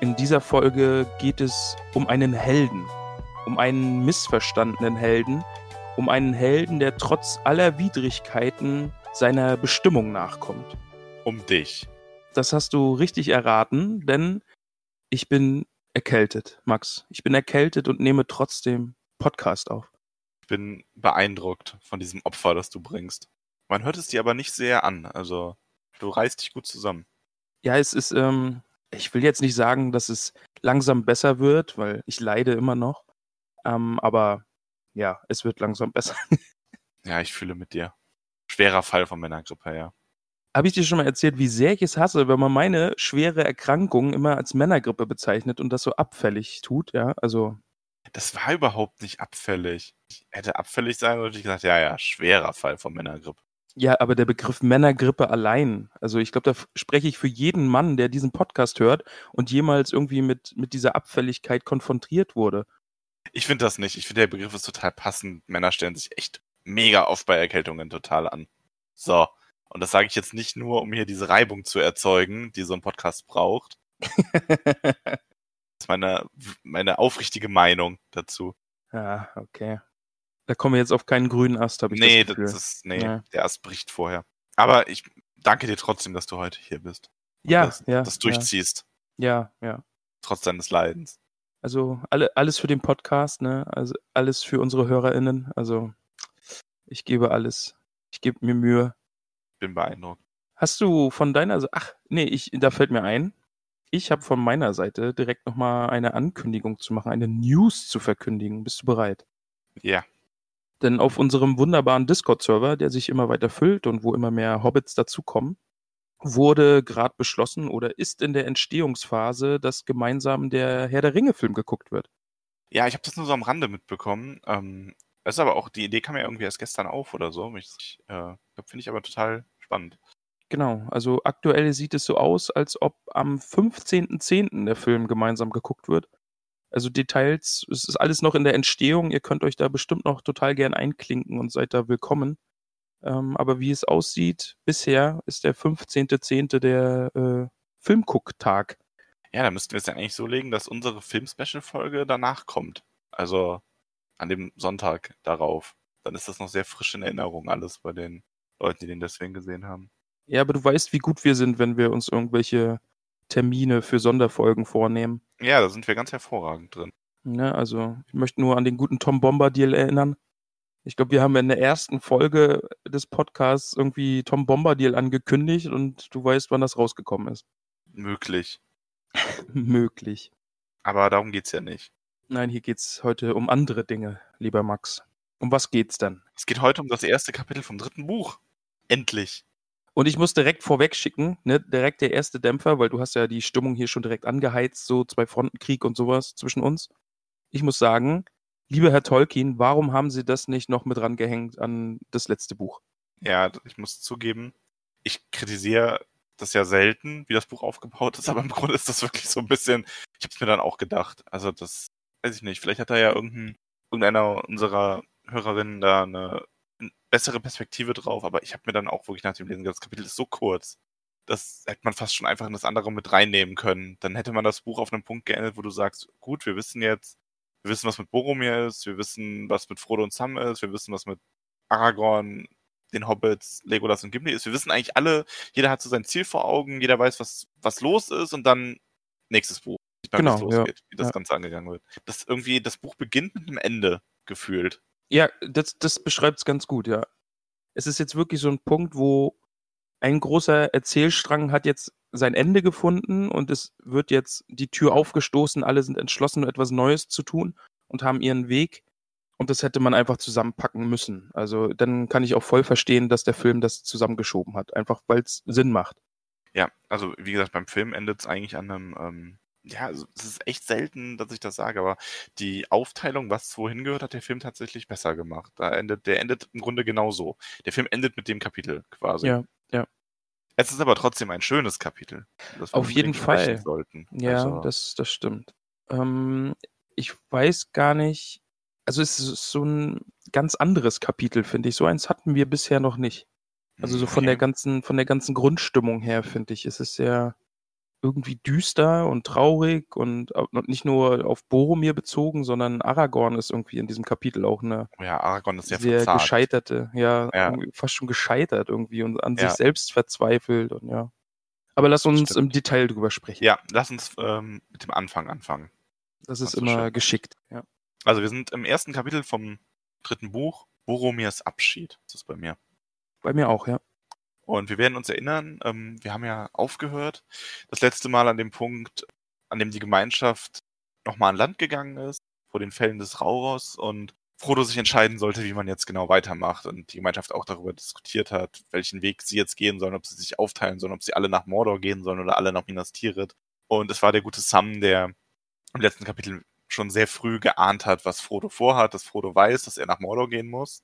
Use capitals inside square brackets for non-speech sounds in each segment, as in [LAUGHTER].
in dieser Folge geht es um einen Helden, um einen missverstandenen Helden, um einen Helden, der trotz aller Widrigkeiten seiner Bestimmung nachkommt. Um dich. Das hast du richtig erraten, denn ich bin erkältet, Max. Ich bin erkältet und nehme trotzdem Podcast auf. Ich bin beeindruckt von diesem Opfer, das du bringst. Man hört es dir aber nicht sehr an. Also, du reißt dich gut zusammen. Ja, es ist, ähm, ich will jetzt nicht sagen, dass es langsam besser wird, weil ich leide immer noch. Ähm, aber ja, es wird langsam [LAUGHS] besser. ja, ich fühle mit dir. Schwerer Fall von Männergrippe, ja. Habe ich dir schon mal erzählt, wie sehr ich es hasse, wenn man meine schwere Erkrankung immer als Männergrippe bezeichnet und das so abfällig tut, ja? Also. Das war überhaupt nicht abfällig. Ich hätte abfällig sein sollen, hätte ich gesagt, ja, ja, schwerer Fall von Männergrippe. Ja, aber der Begriff Männergrippe allein, also ich glaube, da spreche ich für jeden Mann, der diesen Podcast hört und jemals irgendwie mit, mit dieser Abfälligkeit konfrontiert wurde. Ich finde das nicht. Ich finde, der Begriff ist total passend. Männer stellen sich echt mega oft bei Erkältungen total an. So. Und das sage ich jetzt nicht nur, um hier diese Reibung zu erzeugen, die so ein Podcast braucht. [LAUGHS] das ist meine, meine aufrichtige Meinung dazu. Ja, okay. Da kommen wir jetzt auf keinen grünen Ast, habe ich nee, das Gefühl. Das ist, nee, ja. der Ast bricht vorher. Aber ich danke dir trotzdem, dass du heute hier bist. Ja, das, ja. Das durchziehst. Ja, ja. Trotz deines Leidens. Also alle, alles für den Podcast, ne? Also alles für unsere HörerInnen. Also ich gebe alles. Ich gebe mir Mühe. Bin beeindruckt. Hast du von deiner Seite, ach, nee, ich, da fällt mir ein, ich habe von meiner Seite direkt nochmal eine Ankündigung zu machen, eine News zu verkündigen. Bist du bereit? Ja. Denn auf unserem wunderbaren Discord-Server, der sich immer weiter füllt und wo immer mehr Hobbits dazukommen, wurde gerade beschlossen oder ist in der Entstehungsphase, dass gemeinsam der Herr der Ringe-Film geguckt wird. Ja, ich habe das nur so am Rande mitbekommen. Ähm, das ist aber auch, die Idee kam ja irgendwie erst gestern auf oder so. Ich, äh, Finde ich aber total spannend. Genau, also aktuell sieht es so aus, als ob am 15.10. der Film gemeinsam geguckt wird. Also Details, es ist alles noch in der Entstehung. Ihr könnt euch da bestimmt noch total gern einklinken und seid da willkommen. Ähm, aber wie es aussieht, bisher ist der 15.10. der äh, Filmgucktag. Ja, da müssten wir es ja eigentlich so legen, dass unsere Film-Special-Folge danach kommt. Also an dem Sonntag darauf. Dann ist das noch sehr frisch in Erinnerung, alles bei den Leuten, die den deswegen gesehen haben. Ja, aber du weißt, wie gut wir sind, wenn wir uns irgendwelche Termine für Sonderfolgen vornehmen. Ja, da sind wir ganz hervorragend drin. Ne, also, ich möchte nur an den guten Tom Bombadil erinnern. Ich glaube, wir haben in der ersten Folge des Podcasts irgendwie Tom Bombadil angekündigt und du weißt, wann das rausgekommen ist. Möglich. [LAUGHS] Möglich. Aber darum geht's ja nicht. Nein, hier geht's heute um andere Dinge, lieber Max. Um was geht's dann? Es geht heute um das erste Kapitel vom dritten Buch. Endlich. Und ich muss direkt vorweg schicken, ne, direkt der erste Dämpfer, weil du hast ja die Stimmung hier schon direkt angeheizt, so zwei Frontenkrieg und sowas zwischen uns. Ich muss sagen, lieber Herr Tolkien, warum haben Sie das nicht noch mit rangehängt an das letzte Buch? Ja, ich muss zugeben, ich kritisiere das ja selten, wie das Buch aufgebaut ist, aber im Grunde ist das wirklich so ein bisschen, ich habe es mir dann auch gedacht. Also das, weiß ich nicht, vielleicht hat da ja irgendein, irgendeiner unserer Hörerinnen da eine bessere Perspektive drauf, aber ich habe mir dann auch wirklich nach dem Lesen gedacht, das Kapitel ist so kurz. Das hätte man fast schon einfach in das andere mit reinnehmen können. Dann hätte man das Buch auf einem Punkt geendet, wo du sagst, gut, wir wissen jetzt, wir wissen, was mit Boromir ist, wir wissen, was mit Frodo und Sam ist, wir wissen, was mit Aragorn, den Hobbits, Legolas und Gimli ist. Wir wissen eigentlich alle, jeder hat so sein Ziel vor Augen, jeder weiß, was, was los ist und dann nächstes Buch. Genau, ja, losgeht, wie das ja. Ganze angegangen wird. Das irgendwie, das Buch beginnt mit einem Ende gefühlt. Ja, das, das beschreibt es ganz gut, ja. Es ist jetzt wirklich so ein Punkt, wo ein großer Erzählstrang hat jetzt sein Ende gefunden und es wird jetzt die Tür aufgestoßen, alle sind entschlossen, etwas Neues zu tun und haben ihren Weg. Und das hätte man einfach zusammenpacken müssen. Also dann kann ich auch voll verstehen, dass der Film das zusammengeschoben hat, einfach weil es Sinn macht. Ja, also wie gesagt, beim Film endet es eigentlich an einem, ähm, ja, also, es ist echt selten, dass ich das sage, aber die Aufteilung, was wohin gehört, hat der Film tatsächlich besser gemacht. Da endet, der endet im Grunde genauso. Der Film endet mit dem Kapitel quasi. Ja, ja. Es ist aber trotzdem ein schönes Kapitel. Auf jeden Fall. Sollten. Ja, also, das, das stimmt. Ähm, ich weiß gar nicht, also es ist so ein ganz anderes Kapitel, finde ich. So eins hatten wir bisher noch nicht. Also so von der nee. ganzen, von der ganzen Grundstimmung her, finde ich, ist es sehr irgendwie düster und traurig und und nicht nur auf Boromir bezogen, sondern Aragorn ist irgendwie in diesem Kapitel auch eine ja, Aragorn ist sehr, sehr verzagt. gescheiterte, ja, Ja. fast schon gescheitert irgendwie und an Ja. sich selbst verzweifelt und ja. Aber lass uns Stimmt. im Detail drüber sprechen. Ja, lass uns ähm, mit dem Anfang anfangen. Das ist immer schön. geschickt. Ja. Also wir sind im ersten Kapitel vom dritten Buch, Boromirs Abschied. Das ist bei mir. Bei mir auch, ja. Und wir werden uns erinnern, ähm, wir haben ja aufgehört, das letzte Mal an dem Punkt, an dem die Gemeinschaft nochmal an Land gegangen ist, vor den Fällen des Rauros und Frodo sich entscheiden sollte, wie man jetzt genau weitermacht und die Gemeinschaft auch darüber diskutiert hat, welchen Weg sie jetzt gehen sollen, ob sie sich aufteilen sollen, ob sie alle nach Mordor gehen sollen oder alle nach Minas Tirith. Und es war der gute Sam, der im letzten Kapitel schon sehr früh geahnt hat, was Frodo vorhat, dass Frodo weiß, dass er nach Mordor gehen muss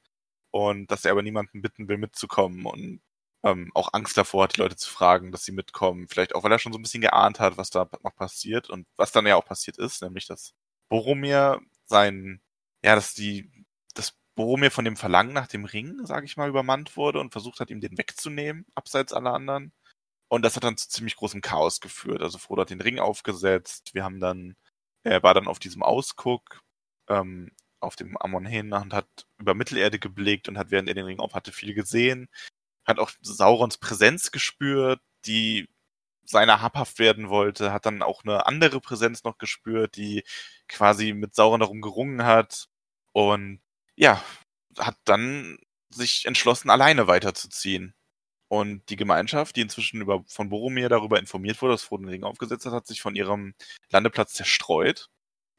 und dass er aber niemanden bitten will, mitzukommen und ähm, auch Angst davor hat, die Leute zu fragen, dass sie mitkommen. Vielleicht auch, weil er schon so ein bisschen geahnt hat, was da noch passiert und was dann ja auch passiert ist, nämlich dass Boromir sein, ja, dass die, dass Boromir von dem Verlangen nach dem Ring, sage ich mal, übermannt wurde und versucht hat, ihm den wegzunehmen, abseits aller anderen. Und das hat dann zu ziemlich großem Chaos geführt. Also Frodo hat den Ring aufgesetzt. Wir haben dann, er war dann auf diesem Ausguck, ähm, auf dem Amon hin und hat über Mittelerde geblickt und hat, während er den Ring auf hatte, viel gesehen. Hat auch Saurons Präsenz gespürt, die seiner habhaft werden wollte, hat dann auch eine andere Präsenz noch gespürt, die quasi mit Sauron darum gerungen hat und ja, hat dann sich entschlossen, alleine weiterzuziehen. Und die Gemeinschaft, die inzwischen über, von Boromir darüber informiert wurde, dass Frodo den Ring aufgesetzt hat, hat sich von ihrem Landeplatz zerstreut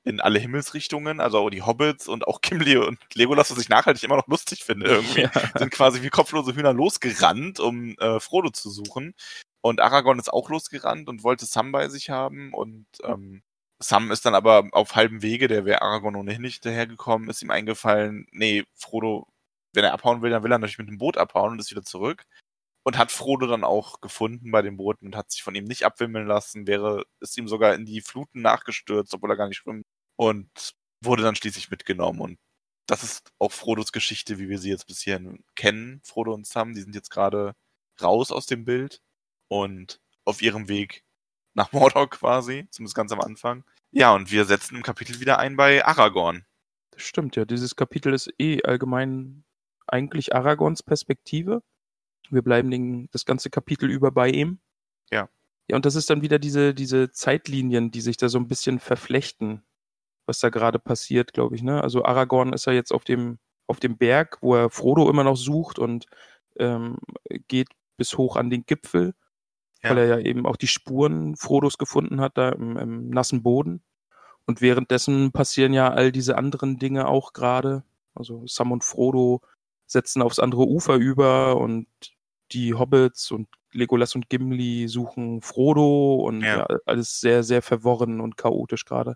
in alle Himmelsrichtungen, also auch die Hobbits und auch Gimli und Legolas, was ich nachhaltig immer noch lustig finde irgendwie, Ja. sind quasi wie kopflose Hühner losgerannt, um äh, Frodo zu suchen. Und Aragorn ist auch losgerannt und wollte Sam bei sich haben. Und ähm, Sam ist dann aber auf halbem Wege, der wäre Aragorn ohnehin nicht hinterhergekommen, ist ihm eingefallen, nee, Frodo, wenn er abhauen will, dann will er natürlich mit dem Boot abhauen und ist wieder zurück. Und hat Frodo dann auch gefunden bei dem Boot und hat sich von ihm nicht abwimmeln lassen, wäre, ist ihm sogar in die Fluten nachgestürzt, obwohl er gar nicht schwimmt. Und wurde dann schließlich mitgenommen. Und das ist auch Frodos Geschichte, wie wir sie jetzt bisher kennen, Frodo und Sam. Die sind jetzt gerade raus aus dem Bild und auf ihrem Weg nach [LAUGHS] Mordor quasi, zumindest ganz am Anfang. Ja, und wir setzen im Kapitel wieder ein bei Aragorn. Das stimmt, ja. Dieses Kapitel ist eh allgemein eigentlich Aragorns Perspektive. Wir bleiben den, das ganze Kapitel über bei ihm. Ja. Ja, und das ist dann wieder diese, diese Zeitlinien, die sich da so ein bisschen verflechten, was da gerade passiert, glaube ich, ne? Also Aragorn ist ja jetzt auf dem, auf dem Berg, wo er Frodo immer noch sucht und ähm, geht bis hoch an den Gipfel, Ja. weil er ja eben auch die Spuren Frodos gefunden hat, da im, im nassen Boden. Und währenddessen passieren ja all diese anderen Dinge auch gerade. Also Sam und Frodo setzen aufs andere Ufer über und die Hobbits und Legolas und Gimli suchen Frodo und Ja. ja. alles sehr, sehr verworren und chaotisch gerade.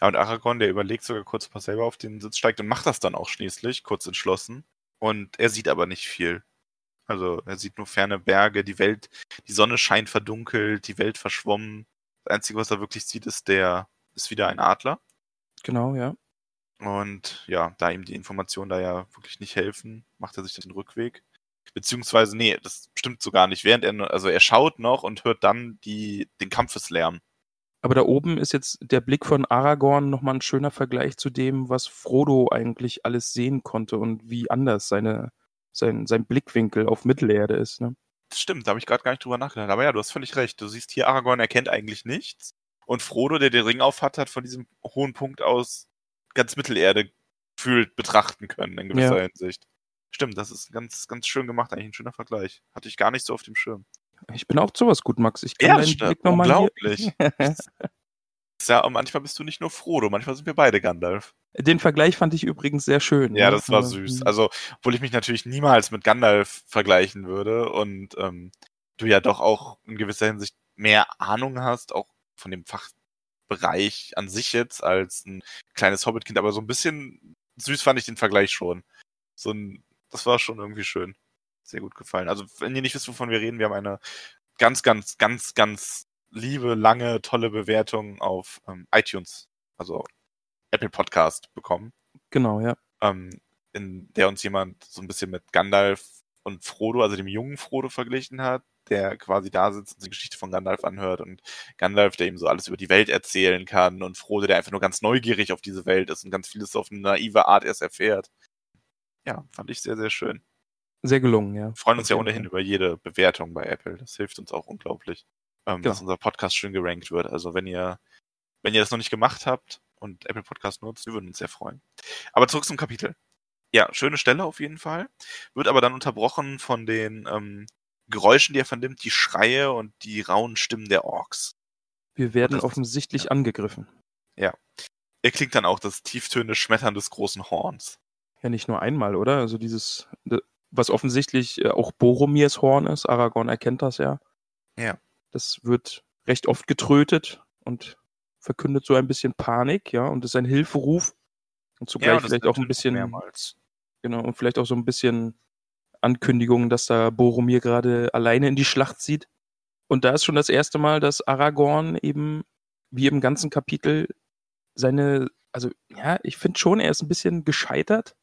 Ja, und Aragorn, der überlegt sogar kurz, ob er selber auf den Sitz steigt und macht das dann auch schließlich, kurz entschlossen. Und er sieht aber nicht viel. Also er sieht nur ferne Berge, die Welt, die Sonne scheint verdunkelt, die Welt verschwommen. Das Einzige, was er wirklich sieht, ist der, ist wieder ein Adler. Genau, ja. Und ja, da ihm die Informationen da ja wirklich nicht helfen, macht er sich den Rückweg. Beziehungsweise, nee, das stimmt so gar nicht. Während er, nur- also er schaut noch und hört dann die, den Kampfeslärm. Aber da oben ist jetzt der Blick von Aragorn nochmal ein schöner Vergleich zu dem, was Frodo eigentlich alles sehen konnte und wie anders seine, sein, sein Blickwinkel auf Mittelerde ist. Ne? Das stimmt, da habe ich gerade gar nicht drüber nachgedacht. Aber ja, du hast völlig recht. Du siehst hier, Aragorn erkennt eigentlich nichts. und Frodo, der den Ring aufhat, hat von diesem hohen Punkt aus ganz Mittelerde fühlt betrachten können in gewisser ja. Hinsicht. Stimmt, das ist ganz, ganz schön gemacht, eigentlich ein schöner Vergleich. Hatte ich gar nicht so auf dem Schirm. Ich bin auch sowas gut, Max. Ich kann ja, deinen Blick nochmal Unglaublich. [LAUGHS] ja, und manchmal bist du nicht nur Frodo, manchmal sind wir beide Gandalf. Den Vergleich fand ich übrigens sehr schön. Ja, ne? das war süß. Also, obwohl ich mich natürlich niemals mit Gandalf vergleichen würde und ähm, du ja doch auch in gewisser Hinsicht mehr Ahnung hast, auch von dem Fachbereich an sich jetzt als ein kleines Hobbitkind, aber so ein bisschen süß fand ich den Vergleich schon. So ein, das war schon irgendwie schön. Sehr gut gefallen. Also, wenn ihr nicht wisst, wovon wir reden, wir haben eine ganz, ganz, ganz, ganz liebe, lange, tolle Bewertung auf ähm, iTunes, also Apple Podcast bekommen. Genau, ja. Ähm, in der uns jemand so ein bisschen mit Gandalf und Frodo, also dem jungen Frodo, verglichen hat, der quasi da sitzt und die Geschichte von Gandalf anhört und Gandalf, der ihm so alles über die Welt erzählen kann und Frodo, der einfach nur ganz neugierig auf diese Welt ist und ganz vieles auf eine naive Art erst erfährt. Ja, fand ich sehr, sehr schön. Sehr gelungen, ja. Wir freuen uns ja ohnehin über jede Bewertung bei Apple. Das hilft uns auch unglaublich, ähm, genau. dass unser Podcast schön gerankt wird. Also wenn ihr, wenn ihr das noch nicht gemacht habt und Apple Podcast nutzt, wir würden uns sehr freuen. Aber zurück zum Kapitel. Ja, schöne Stelle auf jeden Fall. Wird aber dann unterbrochen von den ähm, Geräuschen, die er vernimmt, die Schreie und die rauen Stimmen der Orks. Wir werden offensichtlich ja. angegriffen. Ja. Er klingt dann auch das tieftönende Schmettern des großen Horns. Ja, nicht nur einmal, oder? Also dieses, was offensichtlich äh, auch Boromirs Horn ist. Aragorn erkennt das ja. Ja. Das wird recht oft getrötet und verkündet so ein bisschen Panik, ja, und ist ein Hilferuf und zugleich ja, vielleicht auch ein bisschen mehrmals. Genau, und vielleicht auch so ein bisschen Ankündigung, dass da Boromir gerade alleine in die Schlacht zieht. Und da ist schon das erste Mal, dass Aragorn eben, wie im ganzen Kapitel, seine, also ja, ich finde schon, er ist ein bisschen gescheitert.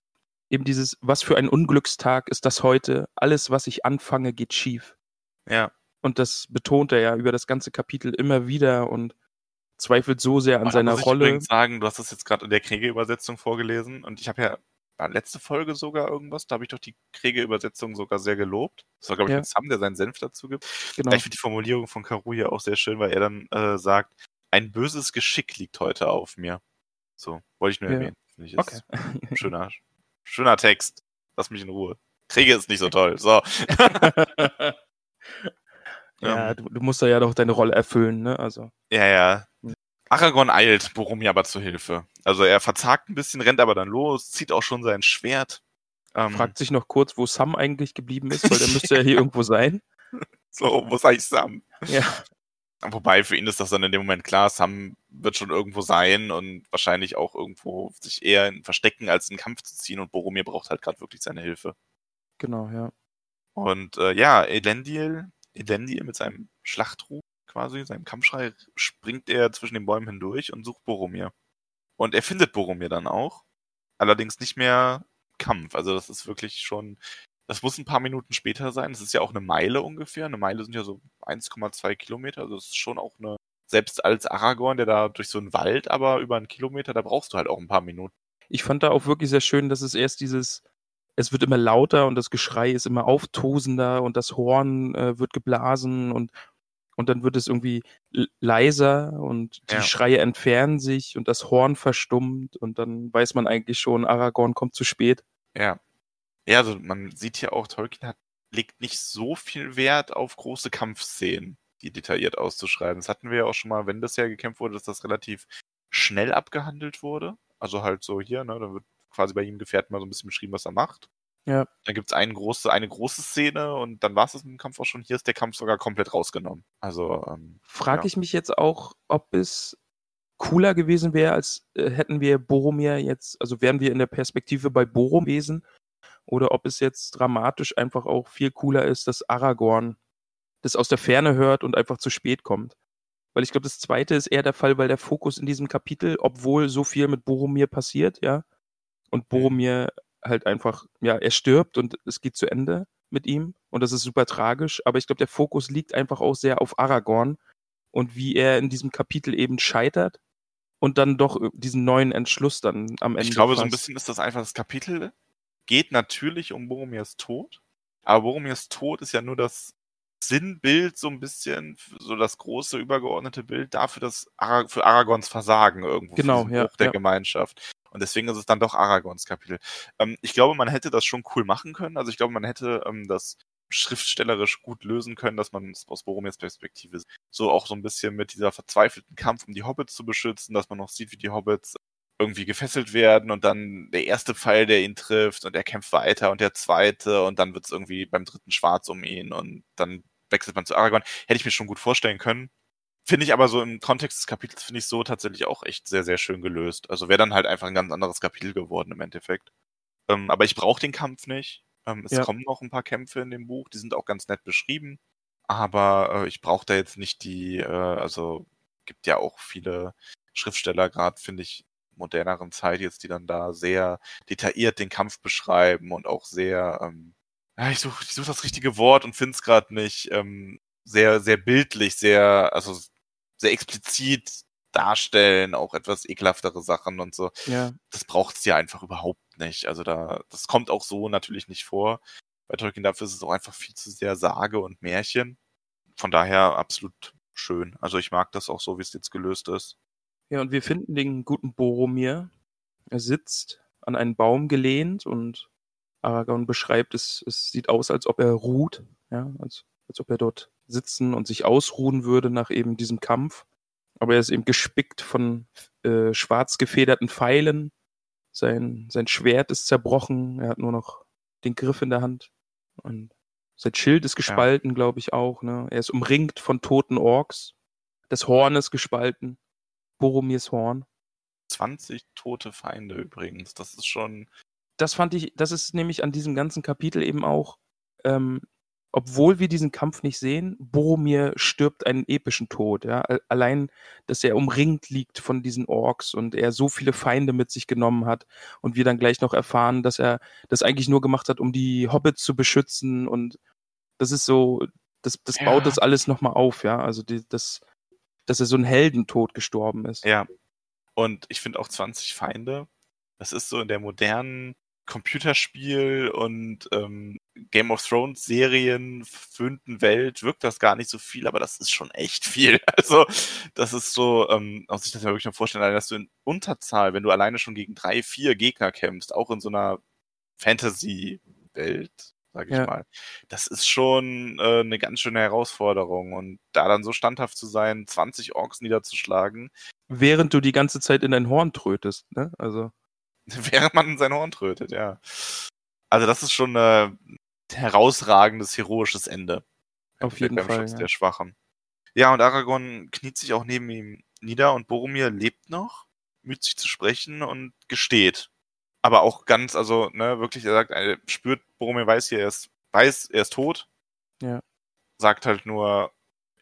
Eben dieses, was für ein Unglückstag ist das heute? Alles, was ich anfange, geht schief. Ja. Und das betont er ja über das ganze Kapitel immer wieder und zweifelt so sehr an Aber seiner muss ich Rolle. Ich übrigens sagen, du hast das jetzt gerade in der Kriegerübersetzung vorgelesen und ich habe ja letzte Folge sogar irgendwas, da habe ich doch die Kriege-Übersetzung sogar sehr gelobt. Das war, glaube ich, ja. Sam, der seinen Senf dazu gibt. Genau. Ich finde die Formulierung von Karuya auch sehr schön, weil er dann äh, sagt, ein böses Geschick liegt heute auf mir. So, wollte ich nur ja. erwähnen. Finde ich okay. schöner, schöner Text. Lass mich in Ruhe. Kriege ist nicht so toll. So. [LAUGHS] ja, du, du, musst da ja doch deine Rolle erfüllen, ne? Also. Ja, ja. Aragorn eilt Boromir aber zu Hilfe. Also er verzagt ein bisschen, rennt aber dann los, zieht auch schon sein Schwert. Ähm, Fragt sich noch kurz, wo Sam eigentlich geblieben ist, weil der müsste ja [LAUGHS] hier irgendwo sein. So, wo ist eigentlich Sam? Ja. Wobei für ihn ist das dann in dem Moment klar, Sam wird schon irgendwo sein und wahrscheinlich auch irgendwo sich eher in Verstecken als in Kampf zu ziehen und Boromir braucht halt gerade wirklich seine Hilfe. Genau, ja. Und äh, ja, Elendil, Elendil mit seinem Schlachtruf quasi, seinem Kampfschrei, springt er zwischen den Bäumen hindurch und sucht Boromir. Und er findet Boromir dann auch. Allerdings nicht mehr Kampf. Also das ist wirklich schon, das muss ein paar Minuten später sein. Das ist ja auch eine Meile ungefähr. Eine Meile sind ja so 1,2 Kilometer. Also das ist schon auch eine, selbst als Aragorn, der da durch so einen Wald, aber über einen Kilometer, da brauchst du halt auch ein paar Minuten. Ich fand da auch wirklich sehr schön, dass es erst dieses, es wird immer lauter und das Geschrei ist immer auftosender und das Horn äh, wird geblasen und und dann wird es irgendwie leiser und die ja. Schreie entfernen sich und das Horn verstummt und dann weiß man eigentlich schon, Aragorn kommt zu spät. Ja. Ja, also man sieht hier auch, Tolkien hat, legt nicht so viel Wert auf große Kampfszenen, die detailliert auszuschreiben. Das hatten wir ja auch schon mal, wenn das ja gekämpft wurde, dass das relativ schnell abgehandelt wurde. Also halt so hier, ne, dann wird quasi bei ihm Gefährten mal so ein bisschen beschrieben, was er macht. Ja. Dann gibt es eine große, eine große Szene und dann war es mit dem Kampf auch schon. Hier ist der Kampf sogar komplett rausgenommen. Also. Ähm, Frage ja. ich mich jetzt auch, ob es cooler gewesen wäre, als äh, hätten wir Boromir jetzt, also wären wir in der Perspektive bei Borom gewesen, oder ob es jetzt dramatisch einfach auch viel cooler ist, dass Aragorn das aus der Ferne hört und einfach zu spät kommt. Weil ich glaube, das zweite ist eher der Fall, weil der Fokus in diesem Kapitel, obwohl so viel mit Boromir passiert, ja, und mhm. Boromir halt einfach, ja, er stirbt und es geht zu Ende mit ihm und das ist super tragisch, aber ich glaube, der Fokus liegt einfach auch sehr auf Aragorn und wie er in diesem Kapitel eben scheitert und dann doch diesen neuen Entschluss dann am Ende. Ich glaube, fasst. so ein bisschen ist das einfach das Kapitel, geht natürlich um Boromirs Tod, aber Boromirs Tod ist ja nur das Sinnbild so ein bisschen, so das große übergeordnete Bild dafür, dass Ara für Aragons Versagen irgendwo genau, ja, der ja. Gemeinschaft. Und deswegen ist es dann doch Aragons Kapitel. Ähm, ich glaube, man hätte das schon cool machen können. Also ich glaube, man hätte ähm, das schriftstellerisch gut lösen können, dass man es aus Boromirs Perspektive so auch so ein bisschen mit dieser verzweifelten Kampf um die Hobbits zu beschützen, dass man noch sieht, wie die Hobbits irgendwie gefesselt werden und dann der erste Pfeil, der ihn trifft und er kämpft weiter und der zweite und dann wird es irgendwie beim dritten schwarz um ihn und dann wechselt man zu Aragorn. Hätte ich mir schon gut vorstellen können. Finde ich aber so im Kontext des Kapitels, finde ich so tatsächlich auch echt sehr, sehr schön gelöst. Also wäre dann halt einfach ein ganz anderes Kapitel geworden im Endeffekt. Ähm, aber ich brauche den Kampf nicht. Ähm, es Ja. kommen noch ein paar Kämpfe in dem Buch, die sind auch ganz nett beschrieben. Aber äh, ich brauche da jetzt nicht die, äh, also gibt ja auch viele Schriftsteller, gerade finde ich, moderneren Zeit jetzt, die dann da sehr detailliert den Kampf beschreiben und auch sehr, ähm, ja, ich suche ich such das richtige Wort und finde es gerade nicht, ähm, sehr, sehr bildlich, sehr, also sehr explizit darstellen, auch etwas ekelhaftere Sachen und so. Ja, Das braucht's ja einfach überhaupt nicht. Also da, das kommt auch so natürlich nicht vor. Bei Tolkien dafür ist es auch einfach viel zu sehr Sage und Märchen. Von daher absolut schön. Also ich mag das auch so, wie es jetzt gelöst ist. Ja, und wir finden den guten Boromir. Er sitzt an einen Baum gelehnt und Aragorn beschreibt, es, es sieht aus, als ob er ruht, ja, als, als ob er dort sitzen und sich ausruhen würde nach eben diesem Kampf. Aber er ist eben gespickt von äh, schwarz gefederten Pfeilen. Sein, sein Schwert ist zerbrochen. Er hat nur noch den Griff in der Hand. Und sein Schild ist gespalten, glaube ich auch. Ne? Er ist umringt von toten Orks. Das Horn ist gespalten. Boromirs Horn. 20 tote Feinde übrigens. Das ist schon. Das fand ich, das ist nämlich an diesem ganzen Kapitel eben auch, ähm, obwohl wir diesen Kampf nicht sehen, Boromir stirbt einen epischen Tod. Ja? Al- Allein, dass er umringt liegt von diesen Orks und er so viele Feinde mit sich genommen hat und wir dann gleich noch erfahren, dass er das eigentlich nur gemacht hat, um die Hobbits zu beschützen und das ist so, das, das Ja. baut das alles nochmal auf, ja. Also die, das, dass er so ein Heldentod gestorben ist. Ja. Und ich finde auch 20 Feinde. Das ist so in der modernen Computerspiel und ähm, Game of Thrones Serien fünften Welt wirkt das gar nicht so viel, aber das ist schon echt viel. [LAUGHS] Also das ist so, ähm, muss ich das mir wirklich mal vorstellen, dass du in Unterzahl, wenn du alleine schon gegen drei, vier Gegner kämpfst, auch in so einer Fantasy-Welt, sag ich Ja. mal, das ist schon äh, eine ganz schöne Herausforderung. Und da dann so standhaft zu sein, 20 Orks niederzuschlagen, Während du die ganze Zeit in dein Horn trötest, ne? Also. [LAUGHS] während man in sein Horn trötet, ja. Also das ist schon ein herausragendes, heroisches Ende. Auf jeden Fall, Schutz ja. der Schwachen. Ja, und Aragorn kniet sich auch neben ihm nieder und Boromir lebt noch, müht sich zu sprechen und gesteht. Aber auch ganz, also, ne, wirklich, er sagt, er spürt, Boromir weiß hier, er ist, weiß, er ist tot. Ja. Sagt halt nur,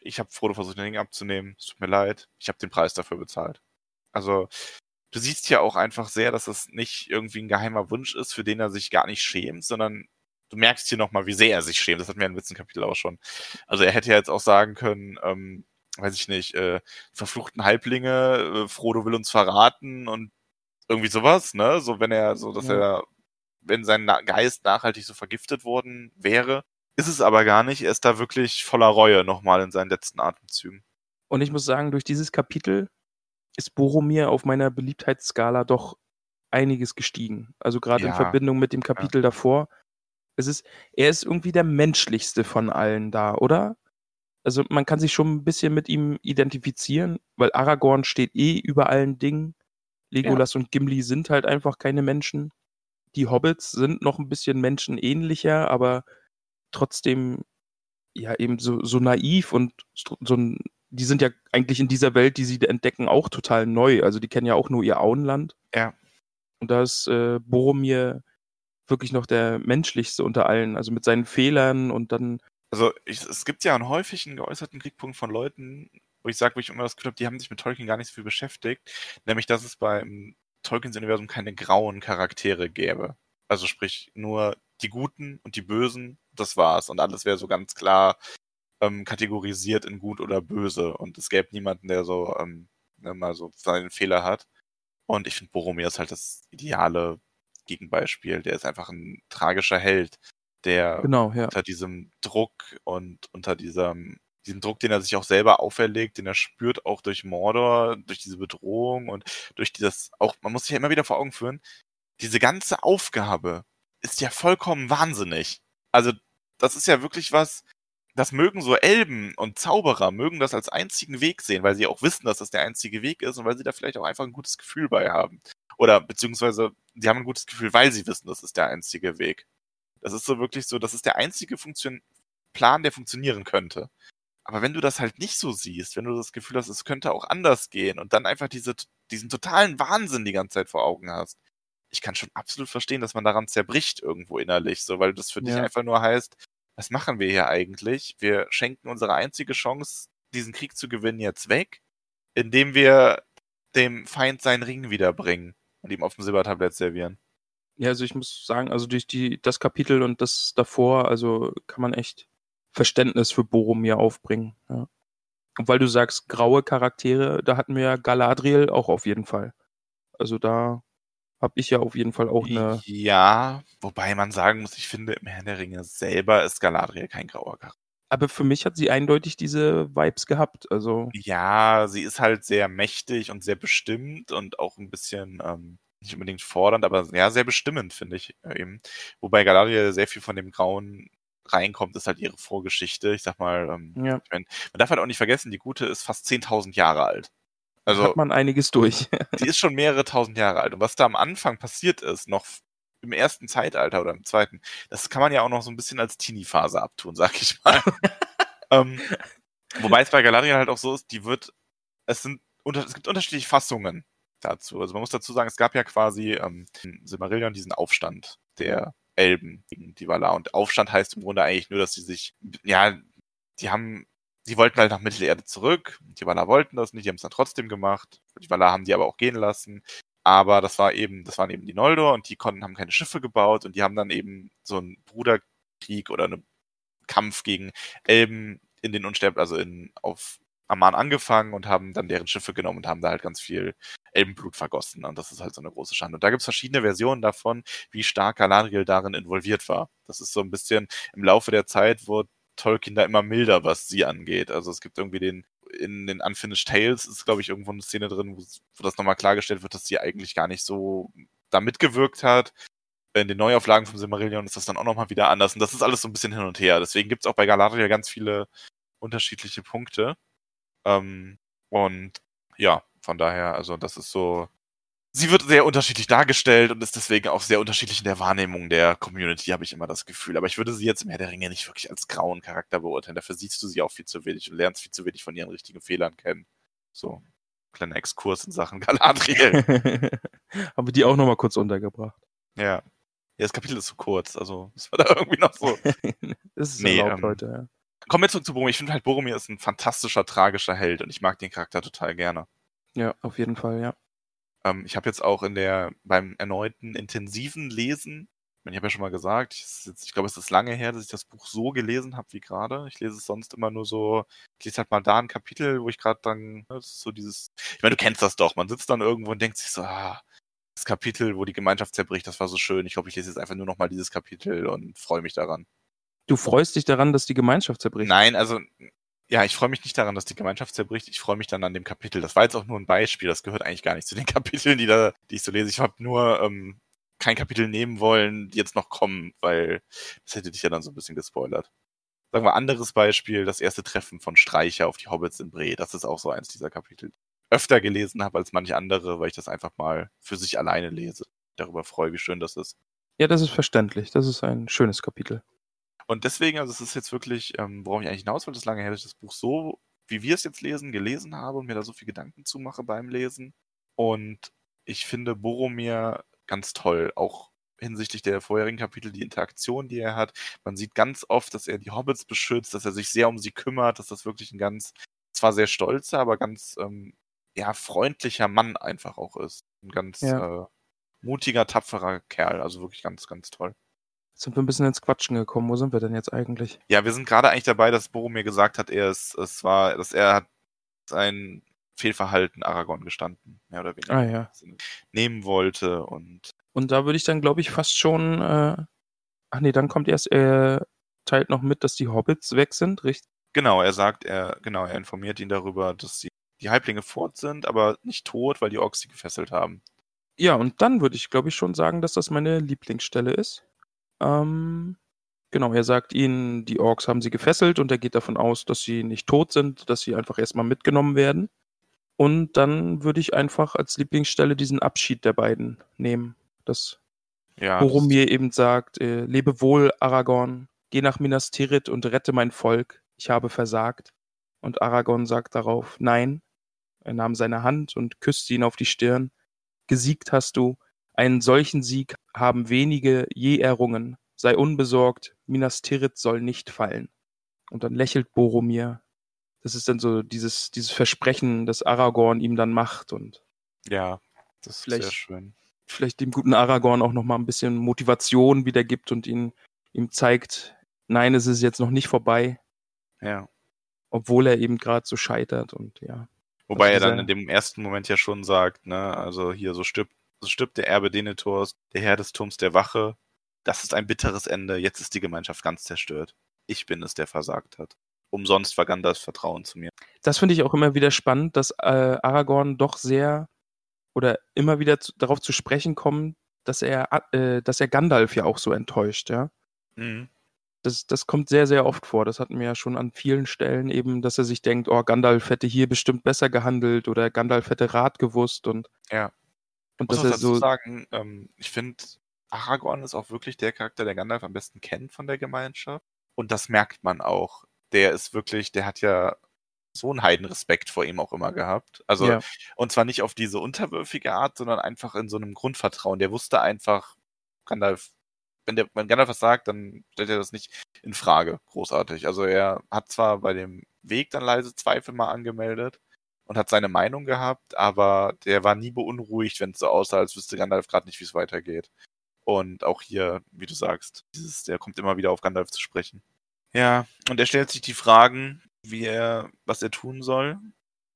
ich habe Frodo versucht, den Ring abzunehmen, es tut mir leid, ich habe den Preis dafür bezahlt. Also, du siehst ja auch einfach sehr, dass das nicht irgendwie ein geheimer Wunsch ist, für den er sich gar nicht schämt, sondern du merkst hier nochmal, wie sehr er sich schämt. Das hatten wir in letzten Kapitel auch schon. Also er hätte ja jetzt auch sagen können, ähm, weiß ich nicht, äh, verfluchten Halblinge, äh, Frodo will uns verraten und irgendwie sowas, ne? So wenn er, so dass Ja. er, wenn sein Geist nachhaltig so vergiftet worden wäre. Ist es aber gar nicht. Er ist da wirklich voller Reue nochmal in seinen letzten Atemzügen. Und ich muss sagen, durch dieses Kapitel ist Boromir auf meiner Beliebtheitsskala doch einiges gestiegen. Also gerade in Ja. Verbindung mit dem Kapitel davor. Es ist, er ist irgendwie der menschlichste von allen da, oder? Also man kann sich schon ein bisschen mit ihm identifizieren, weil Aragorn steht eh über allen Dingen. Legolas und Gimli sind halt einfach keine Menschen. Die Hobbits sind noch ein bisschen menschenähnlicher, aber trotzdem ja eben so, so naiv und so ein, die sind ja eigentlich in dieser Welt, die sie entdecken, auch total neu. Also die kennen ja auch nur ihr Auenland. Ja. Und da ist äh, Boromir wirklich noch der menschlichste unter allen, also mit seinen Fehlern und dann, Also ich, es gibt ja einen häufigen geäußerten Kriegpunkt von Leuten, wo ich sage, wo ich immer das Gefühl habe, die haben sich mit Tolkien gar nicht so viel beschäftigt, nämlich dass es beim Tolkiens Universum keine grauen Charaktere gäbe. Also sprich nur die Guten und die Bösen, das war's. Und alles wäre so ganz klar ähm, kategorisiert in gut oder böse. Und es gäbe niemanden, der so ähm, ne, mal so seinen Fehler hat. Und ich finde, Boromir ist halt das ideale Gegenbeispiel. Der ist einfach ein tragischer Held, der Genau, ja. unter diesem Druck und unter diesem, diesem Druck, den er sich auch selber auferlegt, den er spürt, auch durch Mordor, durch diese Bedrohung und durch dieses, auch, man muss sich ja immer wieder vor Augen führen, diese ganze Aufgabe ist ja vollkommen wahnsinnig. Also, das ist ja wirklich was, das mögen so Elben und Zauberer, mögen das als einzigen Weg sehen, weil sie auch wissen, dass das der einzige Weg ist und weil sie da vielleicht auch einfach ein gutes Gefühl bei haben. Oder beziehungsweise, sie haben ein gutes Gefühl, weil sie wissen, das ist der einzige Weg. Das ist so wirklich so, das ist der einzige Funktion Plan, der funktionieren könnte. Aber wenn du das halt nicht so siehst, wenn du das Gefühl hast, es könnte auch anders gehen und dann einfach diese, diesen totalen Wahnsinn die ganze Zeit vor Augen hast, ich kann schon absolut verstehen, dass man daran zerbricht irgendwo innerlich, so, weil das für dich Ja. einfach nur heißt, was machen wir hier eigentlich? Wir schenken unsere einzige Chance, diesen Krieg zu gewinnen, jetzt weg, indem wir dem Feind seinen Ring wiederbringen und ihm auf dem Silbertablett servieren. Ja, also ich muss sagen, also durch die, das Kapitel und das davor, also kann man echt Verständnis für Boromir aufbringen. Ja. Und weil du sagst, graue Charaktere, da hatten wir ja Galadriel auch auf jeden Fall. Also da habe ich ja auf jeden Fall auch eine. Ja, wobei man sagen muss, ich finde, im Herrn der Ringe selber ist Galadriel kein grauer Charakter. Aber für mich hat sie eindeutig diese Vibes gehabt. Also Ja, sie ist halt sehr mächtig und sehr bestimmt und auch ein bisschen ähm, nicht unbedingt fordernd, aber ja, sehr bestimmend, finde ich äh, eben. Wobei Galadriel sehr viel von dem Grauen reinkommt, ist halt ihre Vorgeschichte. Ich sag mal, ähm, ja, ich mein, man darf halt auch nicht vergessen, die Gute ist fast 10.000 Jahre alt. Also hat man einiges durch. [LAUGHS] die ist schon mehrere tausend Jahre alt. Und was da am Anfang passiert ist, noch im ersten Zeitalter oder im zweiten, das kann man ja auch noch so ein bisschen als Teenie-Phase abtun, sag ich [LAUGHS] mal. ähm, wobei es bei Galadriel halt auch so ist, die wird, es sind, es gibt unterschiedliche Fassungen dazu. Also man muss dazu sagen, es gab ja quasi ähm, in Silmarillion diesen Aufstand der Elben gegen die Valar. Und Aufstand heißt im Grunde eigentlich nur, dass sie sich, ja, die haben die wollten halt nach Mittelerde zurück. Die Valar wollten das nicht, die haben es dann trotzdem gemacht. Die Valar haben die aber auch gehen lassen. Aber das war eben, das waren eben die Noldor und die konnten, haben keine Schiffe gebaut und die haben dann eben so einen Bruderkrieg oder einen Kampf gegen Elben in den Unsterb, also in, auf Amman angefangen und haben dann deren Schiffe genommen und haben da halt ganz viel Elbenblut vergossen. Und das ist halt so eine große Schande. Und da gibt's verschiedene Versionen davon, wie stark Galadriel darin involviert war. Das ist so ein bisschen im Laufe der Zeit wurde Tolkien da immer milder, was sie angeht. Also es gibt irgendwie den, in den Unfinished Tales ist, glaube ich, irgendwo eine Szene drin, wo, wo das nochmal klargestellt wird, dass sie eigentlich gar nicht so da mitgewirkt hat. In den Neuauflagen von Silmarillion ist das dann auch nochmal wieder anders. Und das ist alles so ein bisschen hin und her. Deswegen gibt's auch bei Galadriel ganz viele unterschiedliche Punkte. Ähm, und ja, von daher, also das ist so. Sie wird sehr unterschiedlich dargestellt und ist deswegen auch sehr unterschiedlich in der Wahrnehmung der Community, habe ich immer das Gefühl. Aber ich würde sie jetzt im Herr der Ringe nicht wirklich als grauen Charakter beurteilen. Dafür siehst du sie auch viel zu wenig und lernst viel zu wenig von ihren richtigen Fehlern kennen. So, kleiner Exkurs in Sachen [LAUGHS] Galadriel. [LAUGHS] Habe die auch nochmal kurz untergebracht. ja. Ja, das Kapitel ist zu kurz, also [LAUGHS] das war da irgendwie noch so. ist Nee, erlaubt, ähm, Leute. Ja. Kommen wir zurück zu Boromir. Ich finde halt, Boromir ist ein fantastischer, tragischer Held und ich mag den Charakter total gerne. ja, auf jeden Fall, ja. Ähm, ich habe jetzt auch in der, beim erneuten intensiven Lesen, ich, habe ja schon mal gesagt, ich, ich glaube, es ist lange her, dass ich das Buch so gelesen habe wie gerade. Ich lese es sonst immer nur so, ich lese halt mal da ein Kapitel, wo ich gerade dann, ne, das ist so dieses, ich meine, du kennst das doch, man sitzt dann irgendwo und denkt sich so, ah, das Kapitel, wo die Gemeinschaft zerbricht, das war so schön. Ich glaube, ich lese jetzt einfach nur noch mal dieses Kapitel und freue mich daran. Du freust dich daran, dass die Gemeinschaft zerbricht. Nein, also ja, ich freue mich nicht daran, dass die Gemeinschaft zerbricht. Ich freue mich dann an dem Kapitel. Das war jetzt auch nur ein Beispiel. Das gehört eigentlich gar nicht zu den [LAUGHS] Kapiteln, die da, die ich so lese. Ich habe nur ähm, kein Kapitel nehmen wollen, die jetzt noch kommen, weil das hätte dich ja dann so ein bisschen gespoilert. Sagen wir anderes Beispiel, das erste Treffen von Streicher auf die Hobbits in Bre. Das ist auch so eins dieser Kapitel. Öfter gelesen habe als manche andere, weil ich das einfach mal für sich alleine lese. Darüber freue, wie schön das ist. Ja, das ist verständlich. Das ist ein schönes Kapitel. Und deswegen, also es ist jetzt wirklich, ähm, worauf ich eigentlich hinaus wollte, ist lange her, dass ich das Buch so, wie wir es jetzt lesen, gelesen habe und mir da so viel Gedanken zu mache beim Lesen. Und ich finde Boromir ganz toll, auch hinsichtlich der vorherigen Kapitel, die Interaktion, die er hat. Man sieht ganz oft, dass er die Hobbits beschützt, dass er sich sehr um sie kümmert, dass das wirklich ein ganz, zwar sehr stolzer, aber ganz, ähm, ja, freundlicher Mann einfach auch ist. Ein ganz Ja. äh, mutiger, tapferer Kerl, also wirklich ganz, ganz toll. Sind wir ein bisschen ins Quatschen gekommen. Wo sind wir denn jetzt eigentlich? Ja, wir sind gerade eigentlich dabei, dass Boromir gesagt hat, er ist, es war, dass er hat sein Fehlverhalten Aragorn gestanden, mehr oder weniger. Ah ja. Nehmen wollte und Und da würde ich dann, glaube ich, fast schon äh, Ach nee, dann kommt erst, er teilt noch mit, dass die Hobbits weg sind, richtig? Genau, er sagt, er, genau, er informiert ihn darüber, dass die, die Halblinge fort sind, aber nicht tot, weil die Orks sie gefesselt haben. Ja, und dann würde ich, glaube ich, schon sagen, dass das meine Lieblingsstelle ist. Ähm, genau, er sagt ihnen, die Orks haben sie gefesselt und er geht davon aus, dass sie nicht tot sind, dass sie einfach erstmal mitgenommen werden. Und dann würde ich einfach als Lieblingsstelle diesen Abschied der beiden nehmen. Das, Ja, Boromir eben sagt, äh, lebe wohl, Aragorn, geh nach Minas Tirith und rette mein Volk, ich habe versagt. Und Aragorn sagt darauf, nein. Er nahm seine Hand und küsste ihn auf die Stirn. Gesiegt hast du, einen solchen Sieg haben wenige je errungen. Sei unbesorgt, Minas Tirith soll nicht fallen. Und dann lächelt Boromir. Das ist dann so dieses, dieses Versprechen, das Aragorn ihm dann macht und ja, das ist Vielleicht- sehr schön. vielleicht dem guten Aragorn auch noch mal ein bisschen Motivation wiedergibt und ihn, ihm zeigt, nein, es ist jetzt noch nicht vorbei, Ja. obwohl er eben gerade so scheitert und ja. Wobei er Also dann dieser- in dem ersten Moment ja schon sagt, ne, also hier so stirbt, so stirbt der Erbe Denethors, der Herr des Turms der Wache. Das ist ein bitteres Ende. Jetzt ist die Gemeinschaft ganz zerstört. Ich bin es, der versagt hat. Umsonst war Gandalfs Vertrauen zu mir. Das finde ich auch immer wieder spannend, dass äh, Aragorn doch sehr oder immer wieder zu, darauf zu sprechen kommt, dass er, äh, dass er Gandalf ja auch so enttäuscht, ja. Mhm. Das, das kommt sehr, sehr oft vor. Das hatten wir ja schon an vielen Stellen eben, dass er sich denkt, oh, Gandalf hätte hier bestimmt besser gehandelt oder Gandalf hätte Rat gewusst und, Ja. Und muss auch dazu so. sagen, ähm, ich finde, Aragorn ist auch wirklich der Charakter, der Gandalf am besten kennt von der Gemeinschaft. Und das merkt man auch. Der ist wirklich, der hat ja so einen Heidenrespekt vor ihm auch immer gehabt. Also, Ja. und zwar nicht auf diese unterwürfige Art, sondern einfach in so einem Grundvertrauen. Der wusste einfach, Gandalf, wenn, der, wenn Gandalf was sagt, dann stellt er das nicht in Frage. Großartig. Also er hat zwar bei dem Weg dann leise Zweifel mal angemeldet, und hat seine Meinung gehabt, aber der war nie beunruhigt, wenn es so aussah, als wüsste Gandalf gerade nicht, wie es weitergeht. Und auch hier, wie du sagst, dieses, der kommt immer wieder auf Gandalf zu sprechen. Ja, und er stellt sich die Fragen, wie er, was er tun soll,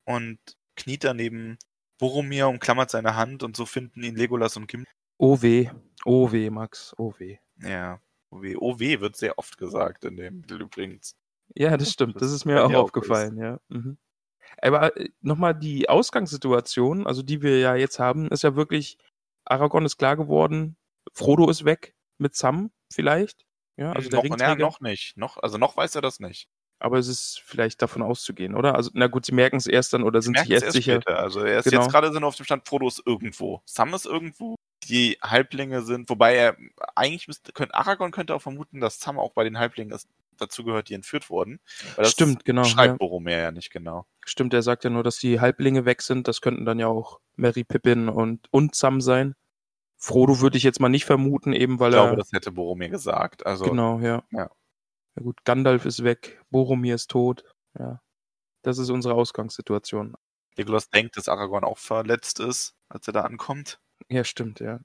und kniet daneben Boromir, umklammert seine Hand und so finden ihn Legolas und Gimli. Oh weh, oh weh, Max, oh weh. Ja, OW. OW wird sehr oft gesagt in dem Titel [LAUGHS] übrigens. Ja, das stimmt. Das Das ist mir bei auch mir auch aufgefallen, ja. Mhm. Aber nochmal die Ausgangssituation, also die wir ja jetzt haben, ist ja wirklich, Aragorn ist klar geworden, Frodo ist weg mit Sam vielleicht. Ja, also der noch, ja, noch nicht. Noch, also noch weiß er das nicht. Aber es ist vielleicht davon auszugehen, oder? Also, na gut, sie merken es erst dann oder sind merken sich es erst sicher. später. Also er ist Genau. jetzt gerade sind wir auf dem Stand, Frodo ist irgendwo. Sam ist irgendwo. Die Halblinge sind, wobei er eigentlich müsste, könnte, Aragorn könnte auch vermuten, dass Sam auch bei den Halblingen ist, dazugehört, die entführt wurden. Stimmt, genau. schreibt Ja. Boromir ja nicht genau. Stimmt, er sagt ja nur, dass die Halblinge weg sind. Das könnten dann ja auch Mary Pippin und, und Sam sein. Frodo würde ich jetzt mal nicht vermuten, eben weil Ich glaube, er. das hätte Boromir gesagt. Also Genau, ja. Ja. Ja gut, Gandalf ist weg, Boromir ist tot. Ja. Das ist unsere Ausgangssituation. Legolas denkt, dass Aragorn auch verletzt ist, als er da ankommt. Ja, stimmt, ja.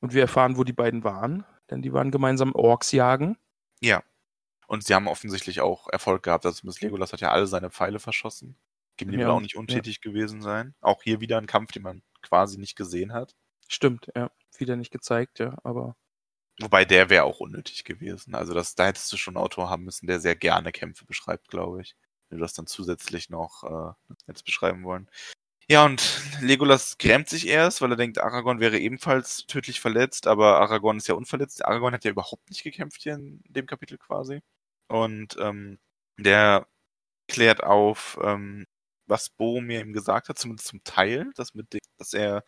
Und wir erfahren, wo die beiden waren, denn die waren gemeinsam Orks jagen. Ja. Und sie haben offensichtlich auch Erfolg gehabt. Also zumindest Legolas hat ja alle seine Pfeile verschossen. Gimli Ja, will auch nicht untätig gewesen sein. Auch hier wieder ein Kampf, den man quasi nicht gesehen hat. Stimmt, ja. Wieder nicht gezeigt, ja, aber Wobei der wäre auch unnötig gewesen. Also das, da hättest du schon einen Autor haben müssen, der sehr gerne Kämpfe beschreibt, glaube ich. Wenn du das dann zusätzlich noch äh, jetzt beschreiben wollen. Ja, und Legolas grämt sich erst, weil er denkt, Aragorn wäre ebenfalls tödlich verletzt, aber Aragorn ist ja unverletzt. Aragorn hat ja überhaupt nicht gekämpft hier in dem Kapitel quasi. Und ähm, der klärt auf, ähm, was Boromir ihm gesagt hat, zumindest zum Teil, dass, mit dem, dass er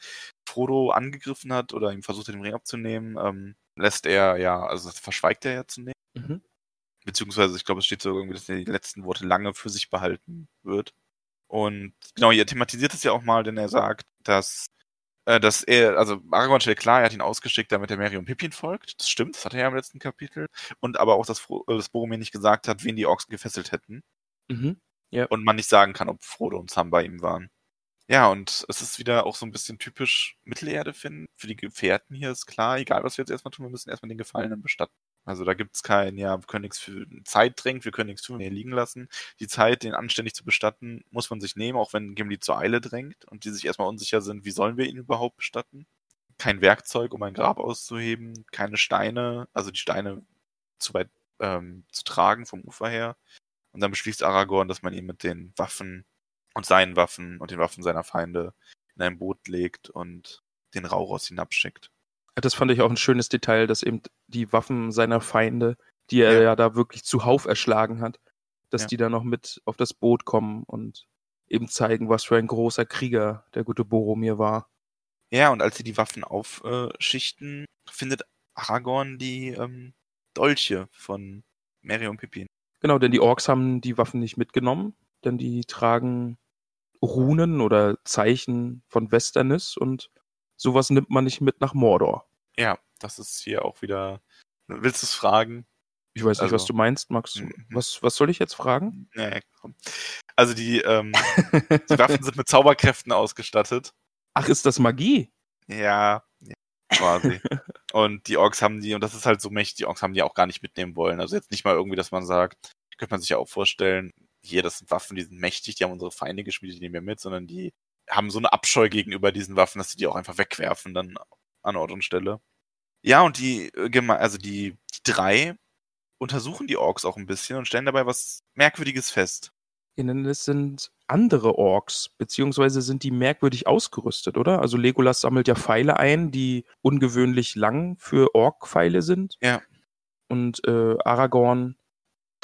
Frodo angegriffen hat oder ihm versucht hat, den Ring abzunehmen, ähm, lässt er ja, also das verschweigt er ja zunächst. mhm. Beziehungsweise, ich glaube, es steht so irgendwie, dass er die letzten Worte lange für sich behalten wird. Und genau, er thematisiert es ja auch mal, denn er sagt, dass, äh, dass er, also Aragorn stellt klar, er hat ihn ausgeschickt, damit er Merry und Pippin folgt. Das stimmt, das hat er ja im letzten Kapitel. Und aber auch, dass, Fro äh, dass Boromir nicht gesagt hat, wen die Orks gefesselt hätten. Mhm. Und man nicht sagen kann, ob Frodo und Sam bei ihm waren. Ja, und es ist wieder auch so ein bisschen typisch Mittelerde finden. Für die Gefährten hier ist klar, egal was wir jetzt erstmal tun, wir müssen erstmal den Gefallenen bestatten. Also da gibt's kein, ja, wir können nichts für Zeit drängt, wir können nichts tun, hier liegen lassen. Die Zeit, den anständig zu bestatten, muss man sich nehmen, auch wenn Gimli zur Eile drängt und die sich erstmal unsicher sind, wie sollen wir ihn überhaupt bestatten. kein Werkzeug, um ein Grab auszuheben, keine Steine, also die Steine zu weit ähm, zu tragen vom Ufer her. Und dann beschließt Aragorn, dass man ihn mit den Waffen und seinen Waffen und den Waffen seiner Feinde in ein Boot legt und den Rauros hinabschickt. Das fand ich auch ein schönes Detail, dass eben die Waffen seiner Feinde, die er ja, ja da wirklich zuhauf erschlagen hat, dass ja. die da noch mit auf das Boot kommen und eben zeigen, was für ein großer Krieger der gute Boromir war. Ja, und als sie die Waffen aufschichten, findet Aragorn die ähm, Dolche von Merry und Pippin. Genau, denn die Orks haben die Waffen nicht mitgenommen, denn die tragen Runen oder Zeichen von Westernis und sowas nimmt man nicht mit nach Mordor. Ja, das ist hier auch wieder. Willst du es fragen? Ich weiß nicht, also, was du meinst, Max. Mhm. Was, was soll ich jetzt fragen? Nee, komm. Also die, ähm, die [LAUGHS] Waffen sind mit Zauberkräften ausgestattet. Ach, ist das Magie? Ja, ja quasi. und die Orks haben die, und das ist halt so mächtig, die Orks haben die auch gar nicht mitnehmen wollen. Also jetzt nicht mal irgendwie, dass man sagt, könnte man sich ja auch vorstellen, hier, das sind Waffen, die sind mächtig, die haben unsere Feinde geschmiedet, die nehmen wir mit, sondern die haben so eine Abscheu gegenüber diesen Waffen, dass sie die auch einfach wegwerfen dann an Ort und Stelle. Ja, und die, äh, also die, die drei untersuchen die Orks auch ein bisschen und stellen dabei was Merkwürdiges fest. Es sind andere Orks, beziehungsweise sind die merkwürdig ausgerüstet, oder? Also Legolas sammelt ja Pfeile ein, die ungewöhnlich lang für Ork-Pfeile sind. Ja. Und äh, Aragorn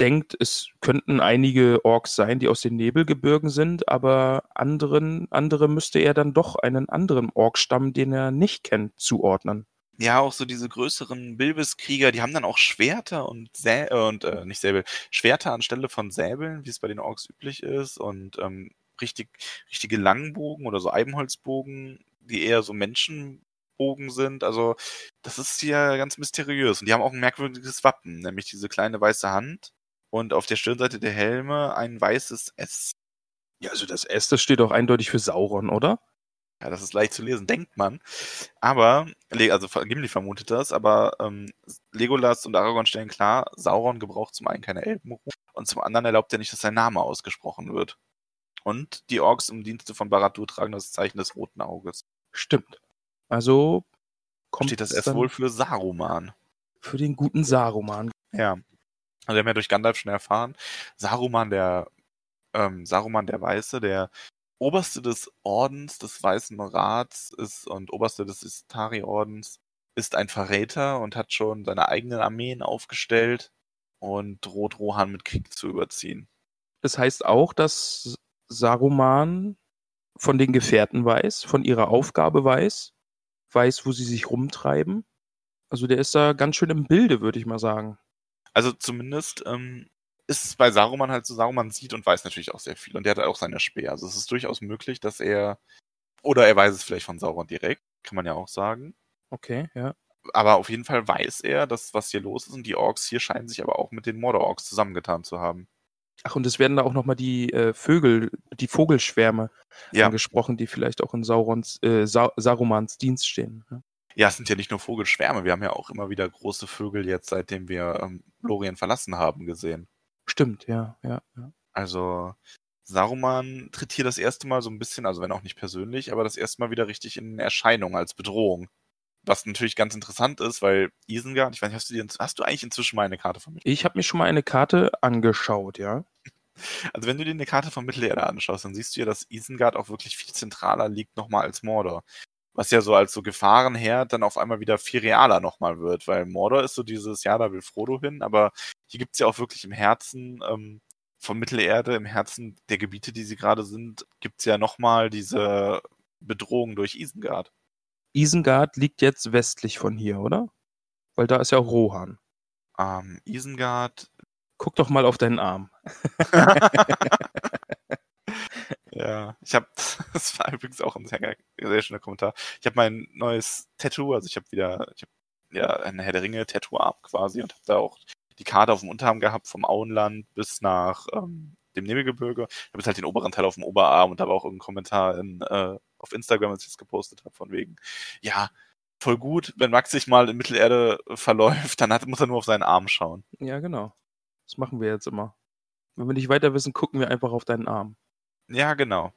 denkt, es könnten einige Orks sein, die aus den Nebelgebirgen sind, aber anderen, andere müsste er dann doch einen anderen Orkstamm, den er nicht kennt, zuordnen. Ja, auch so diese größeren Bilbeskrieger, die haben dann auch Schwerter und Sä äh, und äh, nicht Säbel, Schwerter anstelle von Säbeln, wie es bei den Orks üblich ist, und ähm, richtig, richtige Langbogen oder so Eibenholzbogen, die eher so Menschenbogen sind. Also, das ist hier ganz mysteriös. Und die haben auch ein merkwürdiges Wappen, nämlich diese kleine weiße Hand und auf der Stirnseite der Helme ein weißes S. Ja, also das S, das steht auch eindeutig für Sauron, oder? Ja, das ist leicht zu lesen, denkt man. Aber, also Gimli vermutet das, aber ähm, Legolas und Aragorn stellen klar, Sauron gebraucht zum einen keine Elbenruhe und zum anderen erlaubt er nicht, dass sein Name ausgesprochen wird. Und die Orks im Dienste von Barad-dûr tragen das Zeichen des roten Auges. Stimmt. Also kommt steht das erst wohl für Saruman. Für den guten Saruman. Ja. Also wir haben ja durch Gandalf schon erfahren, Saruman der ähm, Saruman der Weiße, der Oberste des Ordens des Weißen Rats ist und Oberste des Istari-Ordens ist ein Verräter und hat schon seine eigenen Armeen aufgestellt und droht Rohan mit Krieg zu überziehen. Das heißt auch, dass Saruman von den Gefährten weiß, von ihrer Aufgabe weiß, weiß, wo sie sich rumtreiben. Also der ist da ganz schön im Bilde, würde ich mal sagen. Also zumindest ähm, ist es bei Saruman halt so, Saruman sieht und weiß natürlich auch sehr viel und der hat auch seine Speer. Also es ist durchaus möglich, dass er, oder er weiß es vielleicht von Sauron direkt, kann man ja auch sagen. Okay, ja. Aber auf jeden Fall weiß er, dass was hier los ist und die Orks hier scheinen sich aber auch mit den Mordor-Orks zusammengetan zu haben. Ach, und es werden da auch nochmal die äh, Vögel, die Vogelschwärme ja. angesprochen, die vielleicht auch in Saurons, äh, Sa Sarumans Dienst stehen. Ja? Ja, es sind ja nicht nur Vogelschwärme, wir haben ja auch immer wieder große Vögel jetzt, seitdem wir ähm, Lorien verlassen haben, gesehen. Stimmt, ja, ja, ja. Also Saruman tritt hier das erste Mal so ein bisschen, also wenn auch nicht persönlich, aber das erste Mal wieder richtig in Erscheinung als Bedrohung. Was natürlich ganz interessant ist, weil Isengard, ich weiß nicht, hast du, dir, hast du eigentlich inzwischen mal eine Karte von Mittelerde? Ich habe mir schon mal eine Karte angeschaut, ja. [LAUGHS] Also wenn du dir eine Karte von Mittelerde anschaust, dann siehst du ja, dass Isengard auch wirklich viel zentraler liegt nochmal als Mordor was ja so als so Gefahrenherd dann auf einmal wieder viel realer nochmal wird, weil Mordor ist so dieses, ja, da will Frodo hin, aber hier gibt's ja auch wirklich im Herzen ähm, von Mittelerde, im Herzen der Gebiete, die sie gerade sind, gibt's ja nochmal diese Bedrohung durch Isengard. Isengard liegt jetzt westlich von hier, oder? Weil da ist ja auch Rohan. Ähm, Isengard. Guck doch mal auf deinen Arm. [LAUGHS] [LAUGHS] Ja, ich habe, [LAUGHS] das war übrigens auch ein sehr, sehr schöner Kommentar. Ich habe mein neues Tattoo, also ich habe wieder, ich habe ja ein Herr der Ringe Tattoo-Arm quasi und habe da auch die Karte auf dem Unterarm gehabt, vom Auenland bis nach ähm, dem Nebelgebirge. Ich habe jetzt halt den oberen Teil auf dem Oberarm und habe auch irgendeinen Kommentar in, äh, auf Instagram, als ich es gepostet habe, von wegen, ja, voll gut, wenn Max sich mal in Mittelerde verläuft, dann hat, muss er nur auf seinen Arm schauen. Ja, genau. Das machen wir jetzt immer. Wenn wir nicht weiter wissen, gucken wir einfach auf deinen Arm. Ja, genau.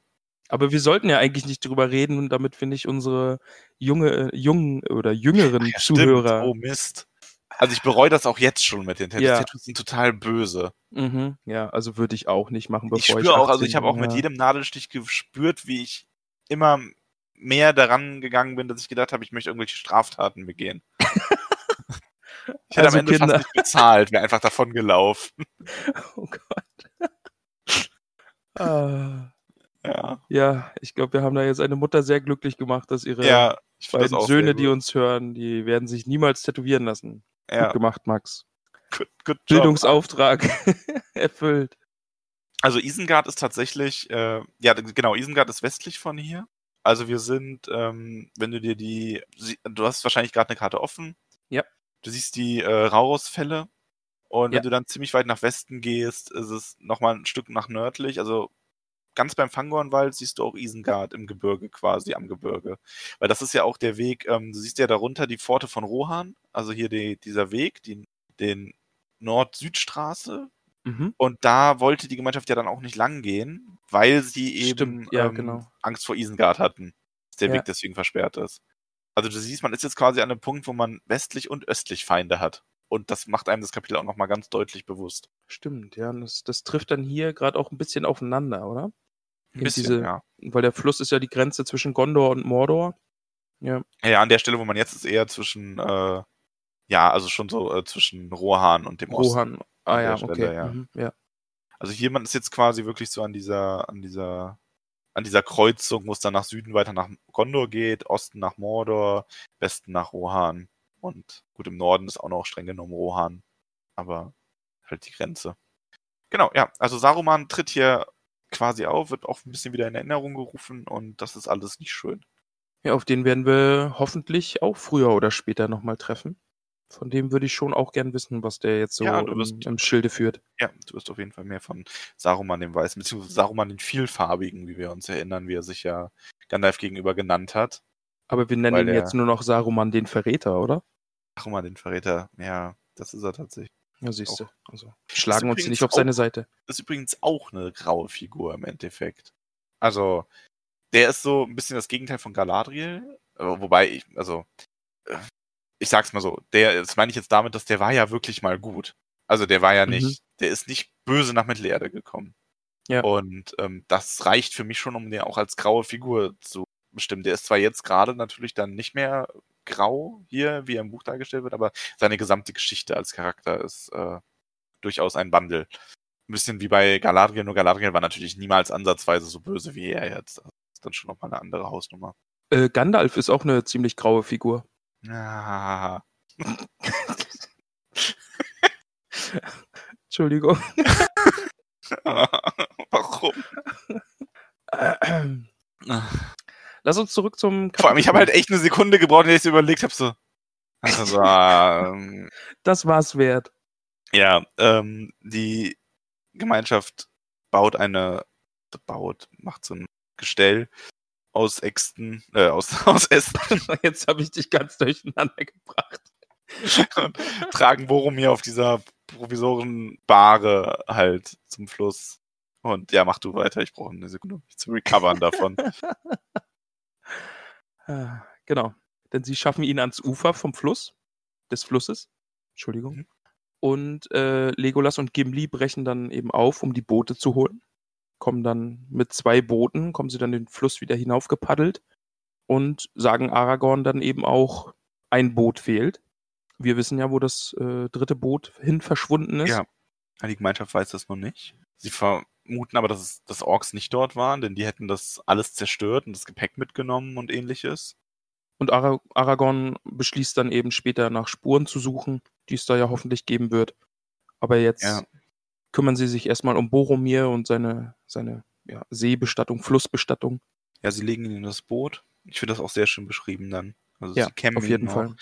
Aber wir sollten ja eigentlich nicht drüber reden, damit wir nicht unsere junge, äh, jungen oder jüngeren Ja, Zuhörer. Stimmt. Oh Mist. Also ich bereue das auch jetzt schon mit den Tattoos. Ja. Tattoos sind total böse. Mhm, ja, also würde ich auch nicht machen, bevor ich ich. spüre auch, also 18 ich habe auch mit jedem Nadelstich gespürt, wie ich immer mehr daran gegangen bin, dass ich gedacht habe, ich möchte irgendwelche Straftaten begehen. [LAUGHS] Ich hätte Also am Ende Kinder. fast nicht bezahlt, wäre einfach davon gelaufen. [LAUGHS] Oh Gott. ah, Ja, ja, ich glaube, wir haben da jetzt eine Mutter sehr glücklich gemacht, dass ihre ja beiden Söhne, die uns hören, die werden sich niemals tätowieren lassen. ja, Gut gemacht, Max. good, good. Bildungsauftrag [LAUGHS] erfüllt. Also Isengard ist tatsächlich, äh, ja genau, Isengard ist westlich von hier. Also wir sind, ähm, wenn du dir die, du hast wahrscheinlich gerade eine Karte offen. Ja. Du siehst die äh, Raurus-Fälle und Ja. wenn du dann ziemlich weit nach Westen gehst, ist es nochmal ein Stück nach nördlich. Also ganz beim Fangornwald siehst du auch Isengard im Gebirge quasi am Gebirge. Weil das ist ja auch der Weg, ähm, du siehst ja darunter die Pforte von Rohan, also hier die, dieser Weg, die, den Nord-Süd-Straße, Mhm. und da wollte die Gemeinschaft ja dann auch nicht lang gehen, weil sie eben Stimmt, ja, ähm, genau. Angst vor Isengard hatten, dass der Ja. Weg deswegen versperrt ist. Also du siehst, man ist jetzt quasi an einem Punkt, wo man westlich und östlich Feinde hat. Und das macht einem das Kapitel auch nochmal ganz deutlich bewusst. Stimmt, ja. und Das, das trifft dann hier gerade auch ein bisschen aufeinander, oder? Ein In bisschen, diese- ja. Weil der Fluss ist ja die Grenze zwischen Gondor und Mordor. Ja, Ja, an der Stelle, wo man jetzt ist, eher zwischen, äh, ja, also schon so äh, zwischen Rohan und dem Osten. Rohan. Ah an ja, der okay. Stelle, ja. Mhm, ja. Also hier man ist jetzt quasi wirklich so an dieser, an dieser, an dieser Kreuzung, wo es dann nach Süden weiter nach Gondor geht, Osten nach Mordor, Westen nach Rohan. Und gut, im Norden ist auch noch streng genommen Rohan. Aber halt die Grenze. Genau, ja. Also Saruman tritt hier quasi auf, wird auch ein bisschen wieder in Erinnerung gerufen und das ist alles nicht schön. Ja, auf den werden wir hoffentlich auch früher oder später nochmal treffen. Von dem würde ich schon auch gern wissen, was der jetzt so Ja, du im, wirst- im Schilde führt. Ja, du wirst auf jeden Fall mehr von Saruman dem Weißen, beziehungsweise Saruman den Vielfarbigen, wie wir uns erinnern, wie er sich ja Gandalf gegenüber genannt hat. Aber wir nennen ihn jetzt nur noch Saruman den Verräter, oder? Saruman den Verräter, ja, das ist er tatsächlich. Ja, siehst du. Also, schlagen uns nicht auf auch- seine Seite. ist übrigens auch eine graue Figur im Endeffekt. Also, der ist so ein bisschen das Gegenteil von Galadriel. äh, Wobei, ich, also, äh, ich sag's mal so, der, das meine ich jetzt damit, dass der war ja wirklich mal gut. Also, der war ja Mhm. nicht, der ist nicht böse nach Mittelerde gekommen. Ja. Und ähm, das reicht für mich schon, um den auch als graue Figur zu bestimmen. Der ist zwar jetzt gerade natürlich dann nicht mehr grau hier, wie er im Buch dargestellt wird, aber seine gesamte Geschichte als Charakter ist äh, durchaus ein Wandel ein bisschen wie bei Galadriel, nur Galadriel war natürlich niemals ansatzweise so böse wie er jetzt. Das ist dann schon nochmal eine andere Hausnummer. Äh, Gandalf ist auch eine ziemlich graue Figur. Ah, [LAUGHS] Entschuldigung. [LAUGHS] warum? [CLEARS THROAT] Lass uns zurück zum Vor allem, ich habe halt echt eine Sekunde gebraucht, in der ich so überlegt habe, so. Also, [LAUGHS] ähm, Das war's wert. ja, ähm, die Gemeinschaft baut eine, baut, macht so ein Gestell aus Äxten, äh, aus, [LAUGHS] aus Ästen [LAUGHS] Jetzt habe ich dich ganz durcheinander gebracht. und tragen Boromir auf dieser provisoren Bahre halt zum Fluss. Und ja, mach du weiter, ich brauche eine Sekunde, um mich zu recovern davon. Ah, Genau. Denn sie schaffen ihn ans Ufer vom Fluss, des Flusses. Entschuldigung. Mhm. Und äh, Legolas und Gimli brechen dann eben auf, um die Boote zu holen. Kommen dann mit zwei Booten, kommen sie dann den Fluss wieder hinaufgepaddelt und sagen Aragorn dann eben auch, ein Boot fehlt. Wir wissen ja, wo das äh, dritte Boot hin verschwunden ist. Ja. Die Gemeinschaft weiß das noch nicht. Sie vermuten aber, dass, es, dass Orks nicht dort waren, denn die hätten das alles zerstört und das Gepäck mitgenommen und ähnliches. Und Ara Aragorn beschließt dann eben später nach Spuren zu suchen, die es da ja hoffentlich geben wird. Aber jetzt Ja. kümmern sie sich erstmal um Boromir und seine, seine ja, Seebestattung, Flussbestattung. Ja, sie legen ihn in das Boot. Ich finde das auch sehr schön beschrieben dann. Also Ja, sie kämmen auf jeden noch. Fall.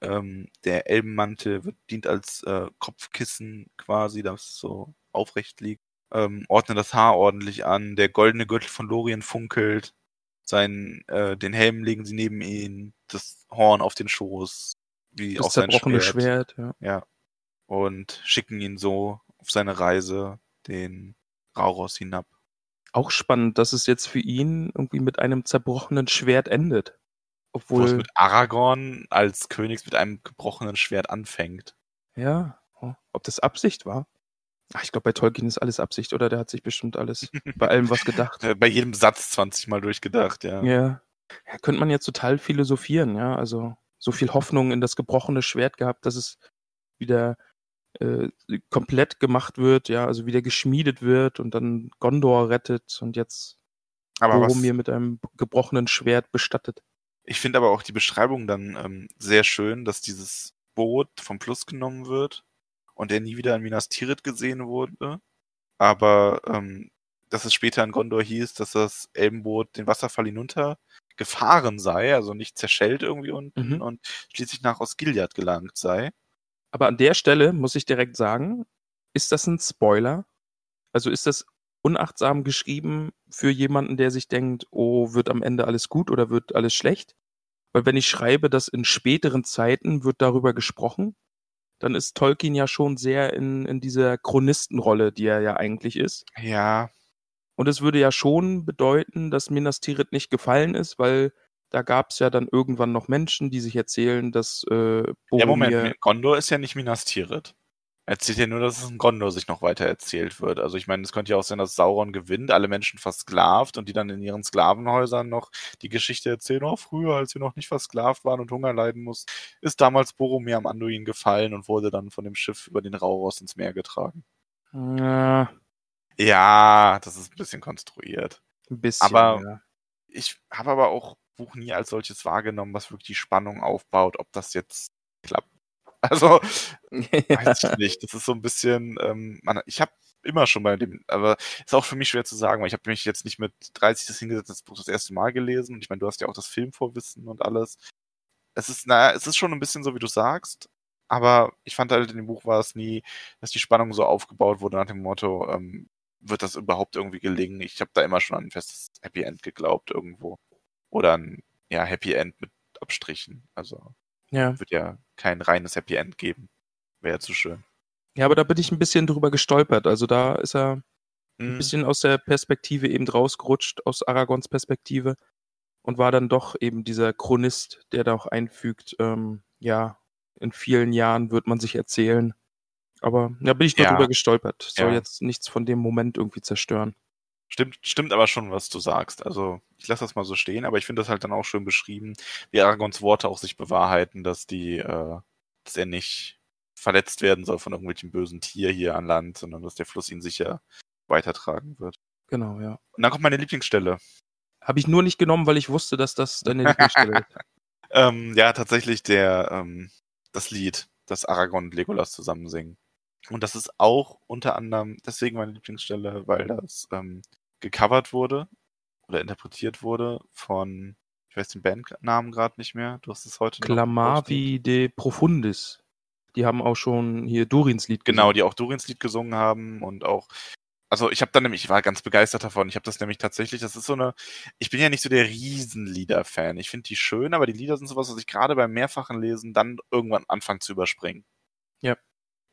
Ähm, der Elbenmantel wird, dient als äh, Kopfkissen quasi, das es so aufrecht liegt. Ähm, ordnen das Haar ordentlich an. Der goldene Gürtel von Lorien funkelt. Sein, äh, den Helm legen sie neben ihn. Das Horn auf den Schoß. Wie Das auch sein Schwert. Schwert. ja. Ja. Und schicken ihn so auf seine Reise den Rauros hinab. Auch spannend, dass es jetzt für ihn irgendwie mit einem zerbrochenen Schwert endet. Wo es Obwohl, mit Aragorn als Königs mit einem gebrochenen Schwert anfängt. ja, oh, ob das Absicht war? Ach, ich glaube, bei Tolkien ist alles Absicht, oder? Der hat sich bestimmt alles [LAUGHS] bei allem was gedacht. Äh, Bei jedem Satz 20 Mal durchgedacht, ja. Ja. ja. Könnte man jetzt total philosophieren, ja. Also so viel Hoffnung in das gebrochene Schwert gehabt, dass es wieder äh, komplett gemacht wird, ja, also wieder geschmiedet wird und dann Gondor rettet und jetzt Aber was, Boromir mit einem gebrochenen Schwert bestattet. ich finde aber auch die Beschreibung dann ähm, sehr schön, dass dieses Boot vom Fluss genommen wird und er nie wieder in Minas Tirith gesehen wurde. Aber ähm, dass es später in Gondor hieß, dass das Elbenboot den Wasserfall hinunter gefahren sei, also nicht zerschellt irgendwie unten Mhm. und schließlich nach Osgiliath gelangt sei. Aber an der Stelle muss ich direkt sagen, ist das ein Spoiler? Also ist das unachtsam geschrieben für jemanden, der sich denkt, oh, wird am Ende alles gut oder wird alles schlecht? Weil wenn ich schreibe, dass in späteren Zeiten wird darüber gesprochen, dann ist Tolkien ja schon sehr in, in dieser Chronistenrolle, die er ja eigentlich ist. Ja, Und es würde ja schon bedeuten, dass Minas Tirith nicht gefallen ist, weil da gab es ja dann irgendwann noch Menschen, die sich erzählen, dass äh, ja Boromir... Moment, Gondor ist ja nicht Minas Tirith. Er erzählt ja nur, dass es in Gondor sich noch weiter erzählt wird. Also ich meine, es könnte ja auch sein, dass Sauron gewinnt, alle Menschen versklavt und die dann in ihren Sklavenhäusern noch die Geschichte erzählen, oh, früher, als wir noch nicht versklavt waren und Hunger leiden mussten, ist damals Boromir am Anduin gefallen und wurde dann von dem Schiff über den Rauros ins Meer getragen. Ja, Ja, das ist ein bisschen konstruiert. ein bisschen. Aber- ja. Ich habe aber auch Buch nie als solches wahrgenommen, was wirklich die Spannung aufbaut, ob das jetzt klappt. [LAUGHS] Also, weiß ich [LAUGHS] nicht. Das ist so ein bisschen, ähm, man, ich habe immer schon bei dem, aber ist auch für mich schwer zu sagen, weil ich habe mich jetzt nicht mit 30 das hingesetzt, das Buch das erste Mal gelesen. Und ich meine, du hast ja auch das Filmvorwissen und alles. Es ist, naja, es ist schon ein bisschen so, wie du sagst. Aber ich fand halt in dem Buch war es nie, dass die Spannung so aufgebaut wurde nach dem Motto, ähm, wird das überhaupt irgendwie gelingen? Ich habe da immer schon an ein festes Happy End geglaubt irgendwo. Oder ein ja, Happy End mit Abstrichen. Also ja. wird ja kein reines Happy End geben. Wäre ja zu schön. ja, aber da bin ich ein bisschen drüber gestolpert. Also da ist er ein Mhm. bisschen aus der Perspektive eben rausgerutscht, aus Aragons Perspektive und war dann doch eben dieser Chronist, der da auch einfügt, ähm, ja, in vielen Jahren wird man sich erzählen. Aber da bin ich nur Ja. drüber gestolpert. Soll Ja. jetzt nichts von dem Moment irgendwie zerstören. Stimmt, stimmt aber schon, was du sagst. Also ich lasse das mal so stehen, aber ich finde das halt dann auch schön beschrieben, wie Aragons Worte auch sich bewahrheiten, dass die, äh, dass er nicht verletzt werden soll von irgendwelchen bösen Tier hier an Land, sondern dass der Fluss ihn sicher weitertragen wird. Genau, ja. Und dann kommt meine Lieblingsstelle. Habe ich nur nicht genommen, weil ich wusste, dass das deine Lieblingsstelle ist. [LAUGHS] Ähm, ja, tatsächlich der, ähm, das Lied, das Aragorn und Legolas zusammen singen. Und das ist auch unter anderem deswegen meine Lieblingsstelle, weil das ähm, gecovert wurde oder interpretiert wurde von, ich weiß den Bandnamen gerade nicht mehr, du hast es heute noch Clamavi de Profundis. Die haben auch schon hier Durins Lied Genau, die auch Durins Lied gesungen haben und auch, also ich habe dann nämlich, ich war ganz begeistert davon. Ich habe das nämlich tatsächlich, das ist so eine, ich bin ja nicht so der Riesenlieder-Fan. Ich finde die schön, aber die Lieder sind sowas, was ich gerade beim mehrfachen Lesen dann irgendwann anfange zu überspringen. Ja.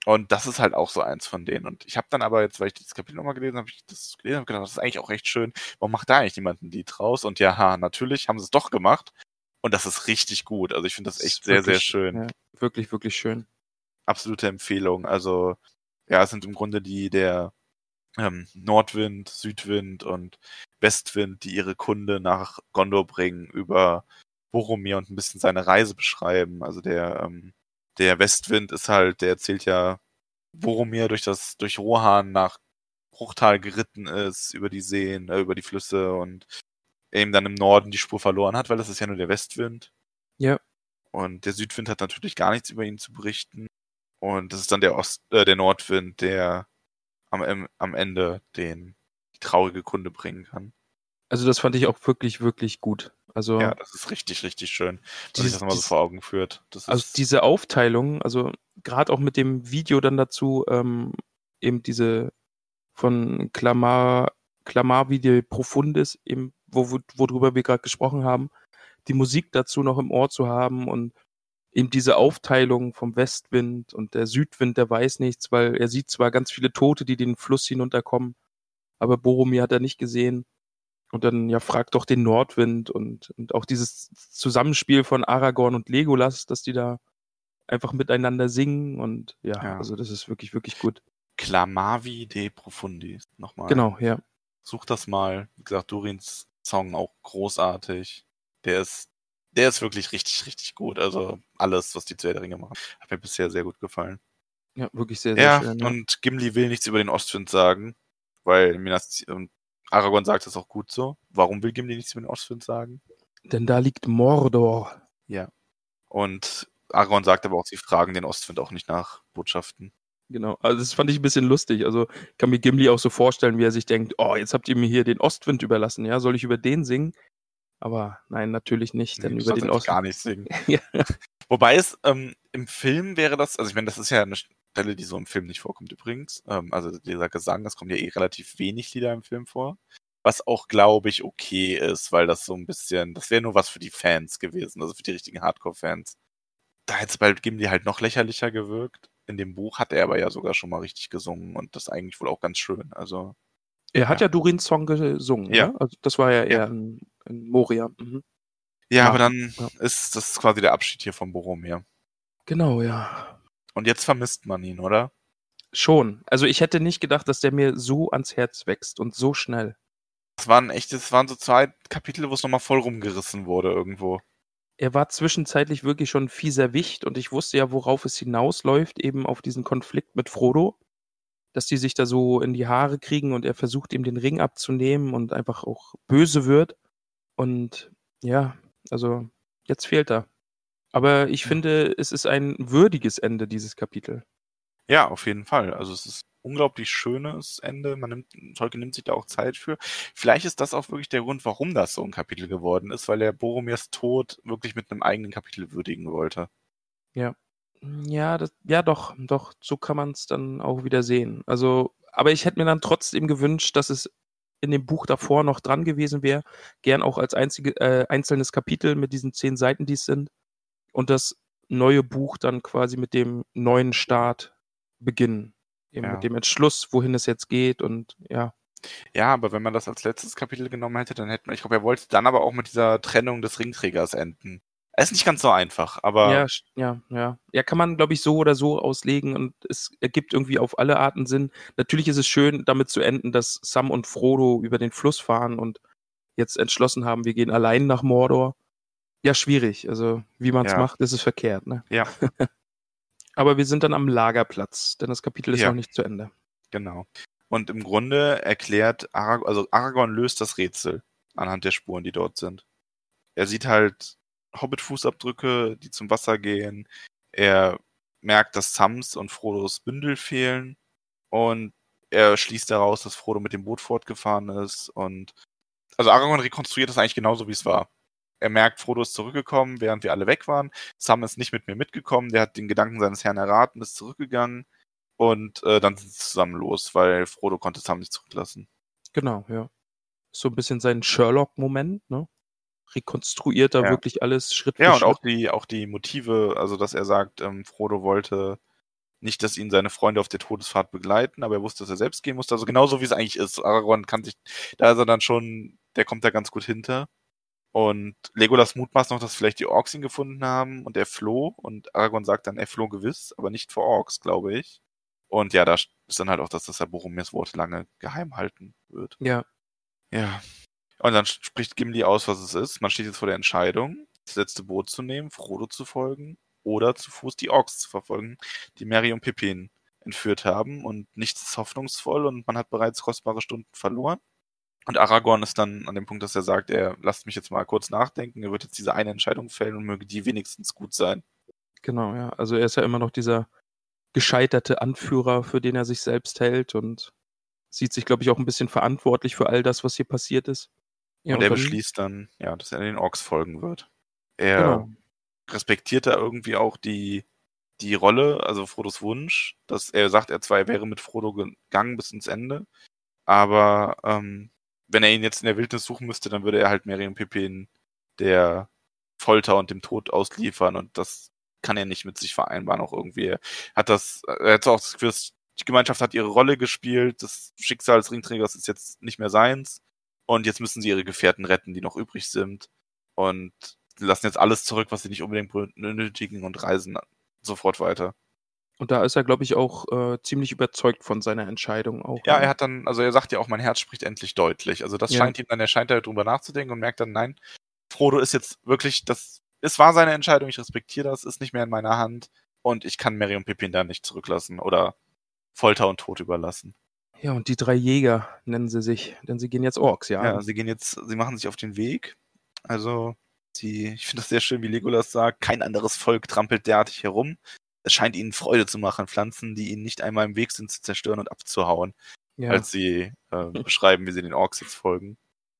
Und das ist halt auch so eins von denen. Und ich habe dann aber jetzt, weil ich dieses Kapitel nochmal gelesen habe, ich das gelesen habe, gedacht, das ist eigentlich auch recht schön. Warum macht da eigentlich niemand ein Lied draus? Und ja, ha, natürlich haben sie es doch gemacht. Und das ist richtig gut. Also ich finde das Das echt ist sehr, sehr wirklich- schön Ja, wirklich, wirklich schön. absolute Empfehlung. Also, ja, es sind im Grunde die der ähm, Nordwind, Südwind und Westwind, die ihre Kunde nach Gondor bringen, über Boromir und ein bisschen seine Reise beschreiben. Also der, ähm, der Westwind ist halt, der erzählt ja, Boromir durch das, durch Rohan nach Bruchtal geritten ist, über die Seen, äh, über die Flüsse und eben dann im Norden die Spur verloren hat, weil das ist ja nur der Westwind. Ja. Und der Südwind hat natürlich gar nichts über ihn zu berichten. Und das ist dann der Ost, äh, der Nordwind, der am, am Ende den die traurige Kunde bringen kann. Also das fand ich auch wirklich, wirklich gut. Also, Ja, das ist richtig, richtig schön, wenn sich das mal so vor Augen führt. Also ist, diese Aufteilung, also gerade auch mit dem Video dann dazu, ähm, eben diese von Clamar, Clamavi de Profundis, eben, wo, wo, worüber wir gerade gesprochen haben, die Musik dazu noch im Ohr zu haben und eben diese Aufteilung vom Westwind und der Südwind, der weiß nichts, weil er sieht zwar ganz viele Tote, die den Fluss hinunterkommen, aber Boromir hat er nicht gesehen. Und dann, ja, fragt doch den Nordwind und, und auch dieses Zusammenspiel von Aragorn und Legolas, dass die da einfach miteinander singen und ja, Ja. also das ist wirklich, wirklich gut. Clamavi de Profundis. Nochmal. Genau, ja. Such das mal. Wie gesagt, Durins Song auch großartig. Der ist, der ist wirklich richtig, richtig gut. Also alles, was die zu Ringe machen, hat mir bisher sehr gut gefallen. Ja, wirklich sehr, sehr Ja, schön. Ja. und Gimli will nichts über den Ostwind sagen, weil Minas, und Aragorn sagt das auch gut so. Warum will Gimli nichts über den Ostwind sagen? Denn da liegt Mordor. Und Aragorn sagt aber auch, sie fragen den Ostwind auch nicht nach Botschaften. Genau, also das fand ich ein bisschen lustig. Also ich kann mir Gimli auch so vorstellen, wie er sich denkt, oh, jetzt habt ihr mir hier den Ostwind überlassen, ja, soll ich über den singen? Aber nein, natürlich nicht, denn Nee, über den Ostwind. gar nicht singen. [LAUGHS] Ja. Wobei es ähm, im Film wäre das, also ich meine, das ist ja eine Stelle, die so im Film nicht vorkommt übrigens. Ähm, also dieser Gesang, das kommt ja eh relativ wenig Lieder im Film vor. Was auch, glaube ich, okay ist, weil das so ein bisschen, das wäre nur was für die Fans gewesen, also für die richtigen Hardcore-Fans. Da hätte es bei Gimli halt noch lächerlicher gewirkt. In dem Buch hat er aber ja sogar schon mal richtig gesungen und das eigentlich wohl auch ganz schön. Also, Er hat Ja. ja, Durins Song gesungen, Ja. ja. Also das war ja eher Ja. in, in Moria. Mhm. ja, Ja, aber dann ist das quasi der Abschied hier von Boromir. Genau, ja. Und jetzt vermisst man ihn, oder? Schon. Also ich hätte nicht gedacht, dass der mir so ans Herz wächst und so schnell. Das waren echt, das waren so zwei Kapitel, wo es nochmal voll rumgerissen wurde irgendwo. Er war zwischenzeitlich wirklich schon ein fieser Wicht und ich wusste ja, worauf es hinausläuft, eben auf diesen Konflikt mit Frodo. Dass die sich da so in die Haare kriegen und er versucht, ihm den Ring abzunehmen und einfach auch böse wird. Und ja, also jetzt fehlt er. Aber ich Ja. finde, es ist ein würdiges Ende, dieses Kapitel. Ja, auf jeden Fall. Also es ist ein unglaublich schönes Ende. Man nimmt, Tolkien nimmt sich da auch Zeit für. Vielleicht ist das auch wirklich der Grund, warum das so ein Kapitel geworden ist, weil er Boromirs Tod wirklich mit einem eigenen Kapitel würdigen wollte. Ja, das, ja, doch, doch, so kann man es dann auch wieder sehen. Also, aber ich hätte mir dann trotzdem gewünscht, dass es in dem Buch davor noch dran gewesen wäre, gern auch als einzige, äh, einzelnes Kapitel mit diesen zehn Seiten, die es sind, und das neue Buch dann quasi mit dem neuen Start beginnen. Eben Ja. mit dem Entschluss, wohin es jetzt geht und ja. Ja, aber wenn man das als letztes Kapitel genommen hätte, dann hätte man, ich glaube, er wollte dann aber auch mit dieser Trennung des Ringträgers enden. Es ist nicht ganz so einfach, aber Ja, ja, ja. Ja, kann man, glaube ich, so oder so auslegen und es ergibt irgendwie auf alle Arten Sinn. Natürlich ist es schön, damit zu enden, dass Sam und Frodo über den Fluss fahren und jetzt entschlossen haben, wir gehen allein nach Mordor. Ja, schwierig. Also, wie man es Ja. macht, ist es verkehrt, ne? Ja. [LAUGHS] Aber wir sind dann am Lagerplatz, denn das Kapitel ist Ja. noch nicht zu Ende. Genau. Und im Grunde erklärt Aragorn, also Aragorn löst das Rätsel anhand der Spuren, die dort sind. Er sieht halt Hobbit-Fußabdrücke, die zum Wasser gehen. Er merkt, dass Sams und Frodos Bündel fehlen. Und er schließt daraus, dass Frodo mit dem Boot fortgefahren ist. Und also Aragorn rekonstruiert das eigentlich genauso, wie es war. Er merkt, Frodo ist zurückgekommen, während wir alle weg waren. Sam ist nicht mit mir mitgekommen. Der hat den Gedanken seines Herrn erraten, ist zurückgegangen. Und äh, dann sind sie zusammen los, weil Frodo konnte Sam nicht zurücklassen. Genau, ja. So ein bisschen sein Sherlock-Moment, ne? Rekonstruiert er Ja. wirklich alles Schritt für Ja, und Schritt. auch die, auch die Motive, also dass er sagt, ähm, Frodo wollte nicht, dass ihn seine Freunde auf der Todesfahrt begleiten, aber er wusste, dass er selbst gehen musste. Also genauso wie es eigentlich ist. Aragorn kann sich, da ist er dann schon, der kommt da ganz gut hinter. Und Legolas mutmaßt noch, dass vielleicht die Orks ihn gefunden haben und er floh. Und Aragorn sagt dann, er floh gewiss, aber nicht vor Orks, glaube ich. Und ja, da ist dann halt auch, das, dass er Boromirs Worte lange geheim halten wird. Ja, Ja. Und dann spricht Gimli aus, was es ist. Man steht jetzt vor der Entscheidung, das letzte Boot zu nehmen, Frodo zu folgen oder zu Fuß die Orks zu verfolgen, die Mary und Pippin entführt haben. Und nichts ist hoffnungsvoll und man hat bereits kostbare Stunden verloren. Und Aragorn ist dann an dem Punkt, dass er sagt, er lasst mich jetzt mal kurz nachdenken, er wird jetzt diese eine Entscheidung fällen und möge die wenigstens gut sein. Genau, ja. Also er ist ja immer noch dieser gescheiterte Anführer, für den er sich selbst hält und sieht sich, glaube ich, auch ein bisschen verantwortlich für all das, was hier passiert ist. Ja, und er beschließt dann, ja, dass er den Orks folgen wird. Er Genau. respektiert er irgendwie auch die, die Rolle, also Frodos Wunsch, dass er sagt, er zwar er wäre mit Frodo gegangen bis ins Ende, aber ähm, wenn er ihn jetzt in der Wildnis suchen müsste, dann würde er halt Merry und Pippin der Folter und dem Tod ausliefern und das kann er nicht mit sich vereinbaren auch irgendwie. Hat das, er hat auch das Gefühl, die Gemeinschaft hat ihre Rolle gespielt, das Schicksal des Ringträgers ist jetzt nicht mehr seins. Und jetzt müssen sie ihre Gefährten retten, die noch übrig sind. Und lassen jetzt alles zurück, was sie nicht unbedingt benötigen und reisen sofort weiter. Und da ist er, glaube ich, auch äh, ziemlich überzeugt von seiner Entscheidung auch. Ja, ne? er hat dann, also er sagt ja auch, mein Herz spricht endlich deutlich. Also das Ja. scheint ihm dann, er scheint da drüber nachzudenken und merkt dann, nein, Frodo ist jetzt wirklich, das, es war seine Entscheidung, ich respektiere das, ist nicht mehr in meiner Hand und ich kann Mary und Pippin da nicht zurücklassen oder Folter und Tod überlassen. Ja, und die drei Jäger nennen sie sich, denn sie gehen jetzt Orks, ja. Ja, sie gehen jetzt, sie machen sich auf den Weg. Also, sie, ich finde das sehr schön, wie Legolas sagt, kein anderes Volk trampelt derartig herum. Es scheint ihnen Freude zu machen, Pflanzen, die ihnen nicht einmal im Weg sind, zu zerstören und abzuhauen. ja. als sie äh, [LAUGHS] beschreiben, wie sie den Orks jetzt folgen.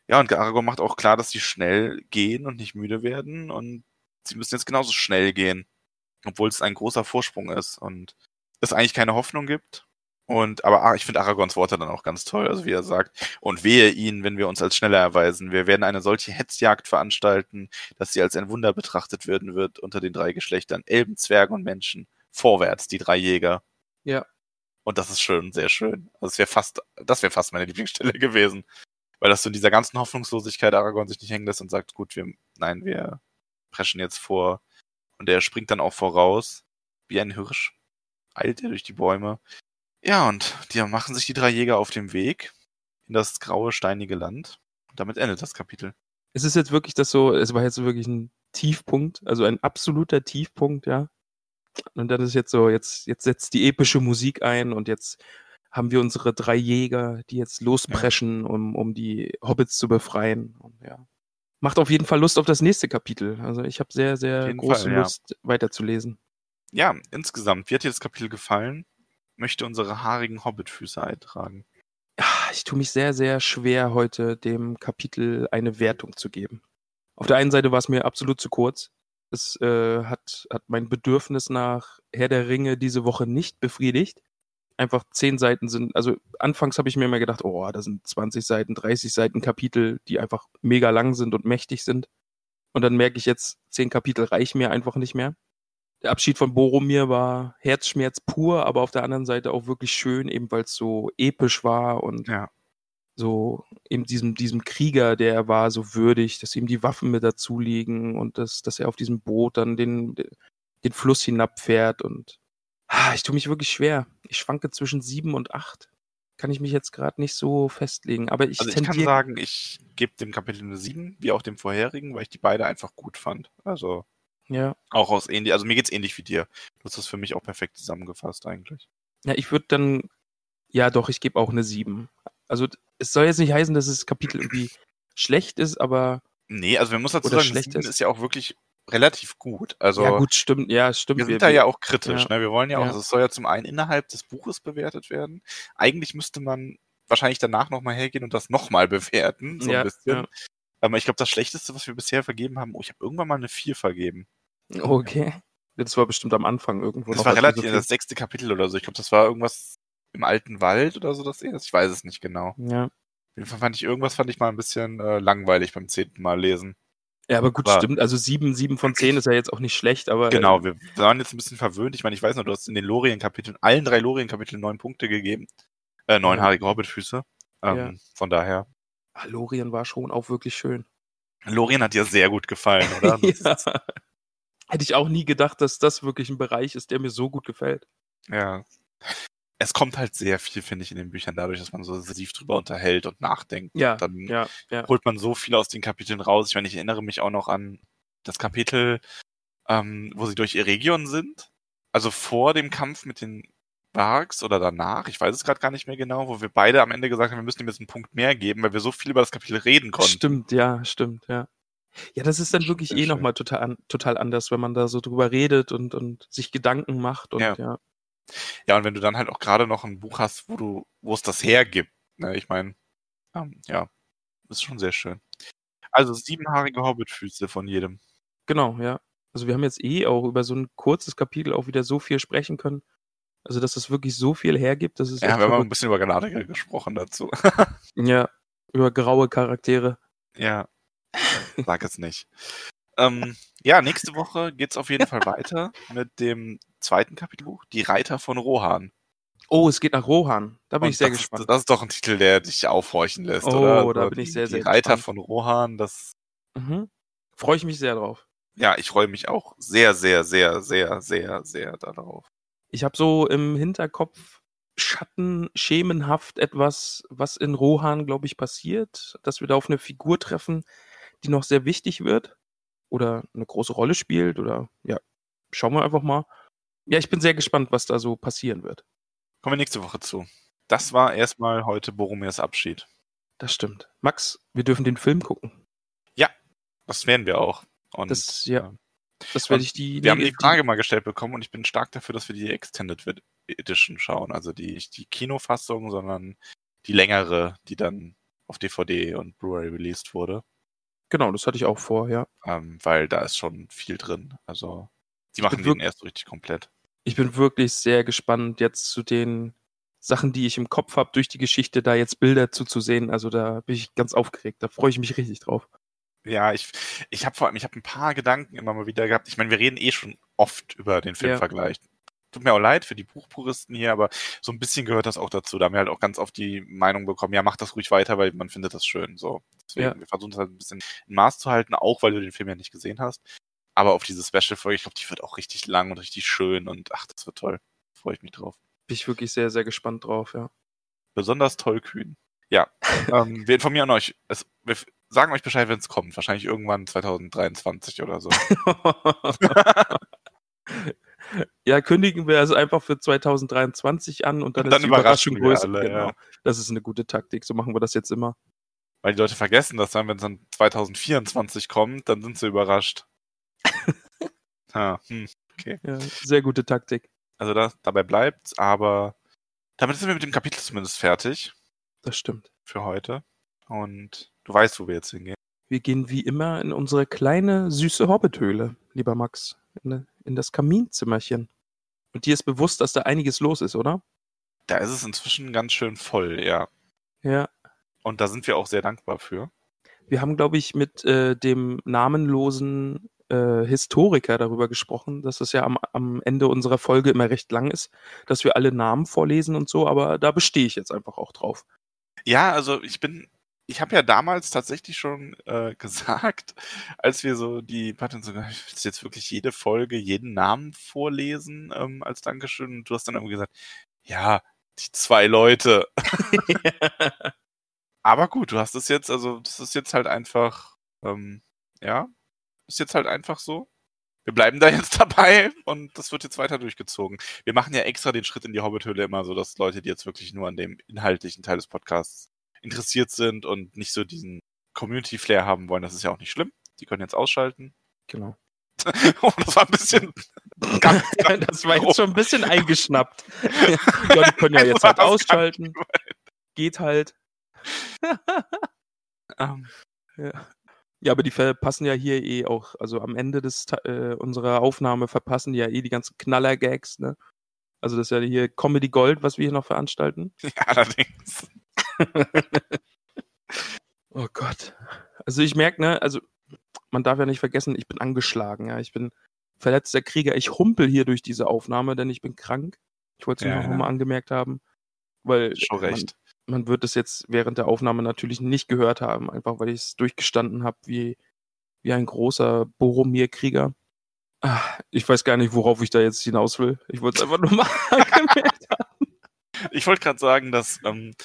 Ja, und Aragorn macht auch klar, dass sie schnell gehen und nicht müde werden und sie müssen jetzt genauso schnell gehen, obwohl es ein großer Vorsprung ist und es eigentlich keine Hoffnung gibt. Und aber ich finde Aragorns Worte dann auch ganz toll, also wie er sagt, und wehe ihnen, wenn wir uns als schneller erweisen. Wir werden eine solche Hetzjagd veranstalten, dass sie als ein Wunder betrachtet werden wird unter den drei Geschlechtern, Elben, Zwergen und Menschen. Vorwärts, die drei Jäger. Ja. Und das ist schön, sehr schön. Also es wäre fast, das wäre fast meine [LAUGHS] Lieblingsstelle gewesen. Weil das so in dieser ganzen Hoffnungslosigkeit Aragorn sich nicht hängen lässt und sagt, gut, wir, nein, wir preschen jetzt vor. Und er springt dann auch voraus, wie ein Hirsch, eilt er durch die Bäume. Ja, und die machen sich die drei Jäger auf dem Weg in das graue, steinige Land. Und damit endet das Kapitel. Es ist jetzt wirklich das so, es war jetzt wirklich ein Tiefpunkt, also ein absoluter Tiefpunkt, ja. Und dann ist jetzt so, jetzt, jetzt setzt die epische Musik ein und jetzt haben wir unsere drei Jäger, die jetzt lospreschen, um, um die Hobbits zu befreien. Und ja. Macht auf jeden Fall Lust auf das nächste Kapitel. Also ich habe sehr, sehr große Fall, ja. Lust, weiterzulesen. Ja, insgesamt, wie hat dir das Kapitel gefallen? Möchte unsere haarigen Hobbitfüße eintragen. Ja, ich tue mich sehr, sehr schwer, heute dem Kapitel eine Wertung zu geben. Auf der einen Seite war es mir absolut zu kurz. Es äh, hat, hat mein Bedürfnis nach Herr der Ringe diese Woche nicht befriedigt. Einfach zehn Seiten sind, also anfangs habe ich mir immer gedacht, oh, da sind 20 Seiten, 30 Seiten Kapitel, die einfach mega lang sind und mächtig sind. Und dann merke ich jetzt, zehn Kapitel reichen mir einfach nicht mehr. Der Abschied von Boromir war Herzschmerz pur, aber auf der anderen Seite auch wirklich schön, eben weil es so episch war und Ja. So eben diesem, diesem Krieger, der er war, so würdig, dass ihm die Waffen mit dazu liegen und dass, dass er auf diesem Boot dann den, den Fluss hinabfährt und ah, ich tue mich wirklich schwer. Ich schwanke zwischen sieben und acht. Kann ich mich jetzt gerade nicht so festlegen, aber ich Also ich kann sagen, ich gebe dem Kapitel eine 7, wie auch dem vorherigen, weil ich die beide einfach gut fand. Also ja, auch aus ähnlich, also mir geht's ähnlich wie dir. Du hast das für mich auch perfekt zusammengefasst eigentlich. ja, ich würde dann, ja doch, ich gebe auch eine sieben. Also es soll jetzt nicht heißen, dass das Kapitel irgendwie schlecht ist, aber Nee, also man muss dazu sagen, schlecht 7 ist. ist ja auch wirklich relativ gut. Also ja gut, stimmt, ja, stimmt. wir sind da ja auch kritisch. ja. Ne? Wir wollen ja auch, Ja. also es soll ja zum einen innerhalb des Buches bewertet werden. Eigentlich müsste man wahrscheinlich danach nochmal hergehen und das nochmal bewerten, so Ja, ein bisschen. ja. Aber ich glaube, das Schlechteste, was wir bisher vergeben haben, oh, ich habe irgendwann mal eine 4 vergeben. Okay. Das war bestimmt am Anfang irgendwo. Das war wir relativ so das sechste Kapitel oder so. Ich glaube, das war irgendwas im alten Wald oder so, das erste. Ich weiß es nicht genau. Ja. Auf jeden Fall fand ich irgendwas fand ich mal ein bisschen äh, langweilig beim zehnten Mal lesen. ja, aber gut, War- stimmt. Also sieben, sieben von zehn ist ja jetzt auch nicht schlecht, aber. Genau, wir waren jetzt ein bisschen verwöhnt. Ich meine, ich weiß noch, du hast in den Lorien-Kapiteln, allen drei Lorien-Kapiteln neun Punkte gegeben. Äh, neunhaarige Hobbitfüße. Ähm, Ja. Von daher. Ah, Lorien war schon auch wirklich schön. Lorien hat dir sehr gut gefallen, [LAUGHS] oder? Ja. ist- Hätte ich auch nie gedacht, dass das wirklich ein Bereich ist, der mir so gut gefällt. ja. Es kommt halt sehr viel, finde ich, in den Büchern dadurch, dass man so intensiv drüber unterhält und nachdenkt. Ja, Dann ja, ja. holt man so viel aus den Kapiteln raus. Ich meine, ich erinnere mich auch noch an das Kapitel, ähm, wo sie durch Eregion sind. Also vor dem Kampf mit den Barks oder danach, ich weiß es gerade gar nicht mehr genau, wo wir beide am Ende gesagt haben, wir müssen ihm jetzt einen Punkt mehr geben, weil wir so viel über das Kapitel reden konnten. Stimmt, ja, stimmt, ja. Ja, das ist dann wirklich sehr eh nochmal total, total anders, wenn man da so drüber redet und, und sich Gedanken macht und Ja. ja. Ja, und wenn du dann halt auch gerade noch ein Buch hast, wo du, wo es das hergibt, ne, ich meine, ähm, ja, ist schon sehr schön. Also siebenhaarige Hobbitfüße von jedem. Genau, ja. Also wir haben jetzt eh auch über so ein kurzes Kapitel auch wieder so viel sprechen können. Also dass es wirklich so viel hergibt, das ist Ja, wir haben auch ein bisschen über Galadriel gesprochen dazu. ja, über graue Charaktere. Ja. Sag es nicht. Ähm, ja, nächste Woche geht's auf jeden Fall weiter mit dem zweiten Kapitelbuch, Die Reiter von Rohan. Oh, es geht nach Rohan. Da bin Und ich sehr das gespannt. Ist, das ist doch ein Titel, der dich aufhorchen lässt, Oh, oder? da So bin ich die, sehr, sehr Die Reiter gespannt. von Rohan, das, Mhm. Freue ich mich sehr drauf. ja, ich freue mich auch sehr, sehr, sehr, sehr, sehr, sehr darauf. Ich habe so im Hinterkopf Schatten, schemenhaft etwas, was in Rohan, glaube ich, passiert, dass wir da auf eine Figur treffen, die noch sehr wichtig wird oder eine große Rolle spielt oder ja, schauen wir einfach mal. Ja, ich bin sehr gespannt, was da so passieren wird. Kommen wir nächste Woche zu. Das war erstmal heute Boromirs Abschied. Das stimmt. Max, wir dürfen den Film gucken. Das werden wir auch. Und, Das, ja, äh, das werde ich die. Wir haben die Frage mal gestellt bekommen und ich bin stark dafür, dass wir die Extended Edition schauen. Also die, nicht die Kinofassung, sondern die längere, die dann auf DVD und Blu-ray released wurde. Genau, das hatte ich auch vor, ja. Ähm, weil da ist schon viel drin. Also die machen den erst richtig komplett. Ich bin wirklich sehr gespannt, jetzt zu den Sachen, die ich im Kopf habe, durch die Geschichte da jetzt Bilder zuzusehen. Also da bin ich ganz aufgeregt. Da freue ich mich richtig drauf. Ja, ich, ich habe vor allem, ich habe ein paar Gedanken immer mal wieder gehabt. Ich meine, wir reden eh schon oft über den Filmvergleich. Tut mir auch leid für die Buchpuristen hier, aber so ein bisschen gehört das auch dazu. Da haben wir halt auch ganz oft die Meinung bekommen, ja, mach das ruhig weiter, weil man findet das schön. So. Deswegen, Ja. wir versuchen es halt ein bisschen in Maß zu halten, auch weil du den Film ja nicht gesehen hast. Aber auf diese Special-Folge, ich glaube, die wird auch richtig lang und richtig schön und ach, das wird toll. Freue ich mich drauf. Bin ich wirklich sehr, sehr gespannt drauf, ja. Besonders tollkühn. Ja, [LAUGHS] ähm, wir informieren euch. Es, wir sagen euch Bescheid, wenn es kommt. Wahrscheinlich irgendwann 2023 oder so. [LAUGHS] [LAUGHS] ja, kündigen wir es einfach für 2023 an und dann, Und dann ist die Überraschung größer. alle, genau. ja. Das ist eine gute Taktik. So machen wir das jetzt immer. Weil die Leute vergessen das dann, wenn es dann 2024 kommt, dann sind sie überrascht. ha, [LAUGHS] hm. Ja, sehr gute Taktik. Also da, dabei bleibt's, aber damit sind wir mit dem Kapitel zumindest fertig Das stimmt. für heute. Und du weißt, wo wir jetzt hingehen. Wir gehen wie immer in unsere kleine, süße Hobbithöhle, lieber Max. In, in das Kaminzimmerchen. Und dir ist bewusst, dass da einiges los ist, oder? Da ist es inzwischen ganz schön voll, ja. Ja. Und da sind wir auch sehr dankbar für. Wir haben, glaube ich, mit äh, dem namenlosen äh, Historiker darüber gesprochen, dass es ja am, am Ende unserer Folge immer recht lang ist, dass wir alle Namen vorlesen und so, aber da bestehe ich jetzt einfach auch drauf. Ja, also ich bin, ich habe ja damals tatsächlich schon äh, [LAUGHS] gesagt, als wir so die Patent so, willst du jetzt wirklich jede Folge, jeden Namen vorlesen ähm, als Dankeschön? Und du hast dann irgendwie gesagt, ja, die zwei Leute. [LAUGHS] Aber gut, du hast es jetzt, also das ist jetzt halt einfach, ähm, ja, ist jetzt halt einfach so. Wir bleiben da jetzt [LAUGHS] dabei und das wird jetzt weiter durchgezogen. Wir machen ja extra den Schritt in die Hobbithöhle immer so, dass Leute, die jetzt wirklich nur an dem inhaltlichen Teil des Podcasts interessiert sind und nicht so diesen Community-Flair haben wollen, das ist ja auch nicht schlimm. Die können jetzt ausschalten. Genau. [LAUGHS] oh, das war ein bisschen [LAUGHS] ganz, ganz das war jetzt schon ein bisschen eingeschnappt. [LAUGHS] ja, die können ja jetzt halt ausschalten. Geht halt. Ähm, Ja. ja, aber die verpassen ja hier eh auch, also am Ende des äh, unserer Aufnahme verpassen die ja eh die ganzen Knaller-Gags, ne? Also das ist ja hier Comedy Gold, was wir hier noch veranstalten. ja, allerdings. [LAUGHS] Oh Gott. Also ich merke, ne, also man darf ja nicht vergessen, ich bin angeschlagen, ja. Ich bin verletzter Krieger. Ich humpel hier durch diese Aufnahme, denn ich bin krank. Ich wollte es Ja, nur noch ja. mal angemerkt haben. Weil Schon man, recht. man wird es jetzt während der Aufnahme natürlich nicht gehört haben, einfach weil ich es durchgestanden habe wie, wie ein großer Boromir-Krieger. Ah, Ich weiß gar nicht, worauf ich da jetzt hinaus will. Ich wollte es einfach nur mal [LAUGHS] angemerkt haben. Ich wollte gerade sagen, dass ähm,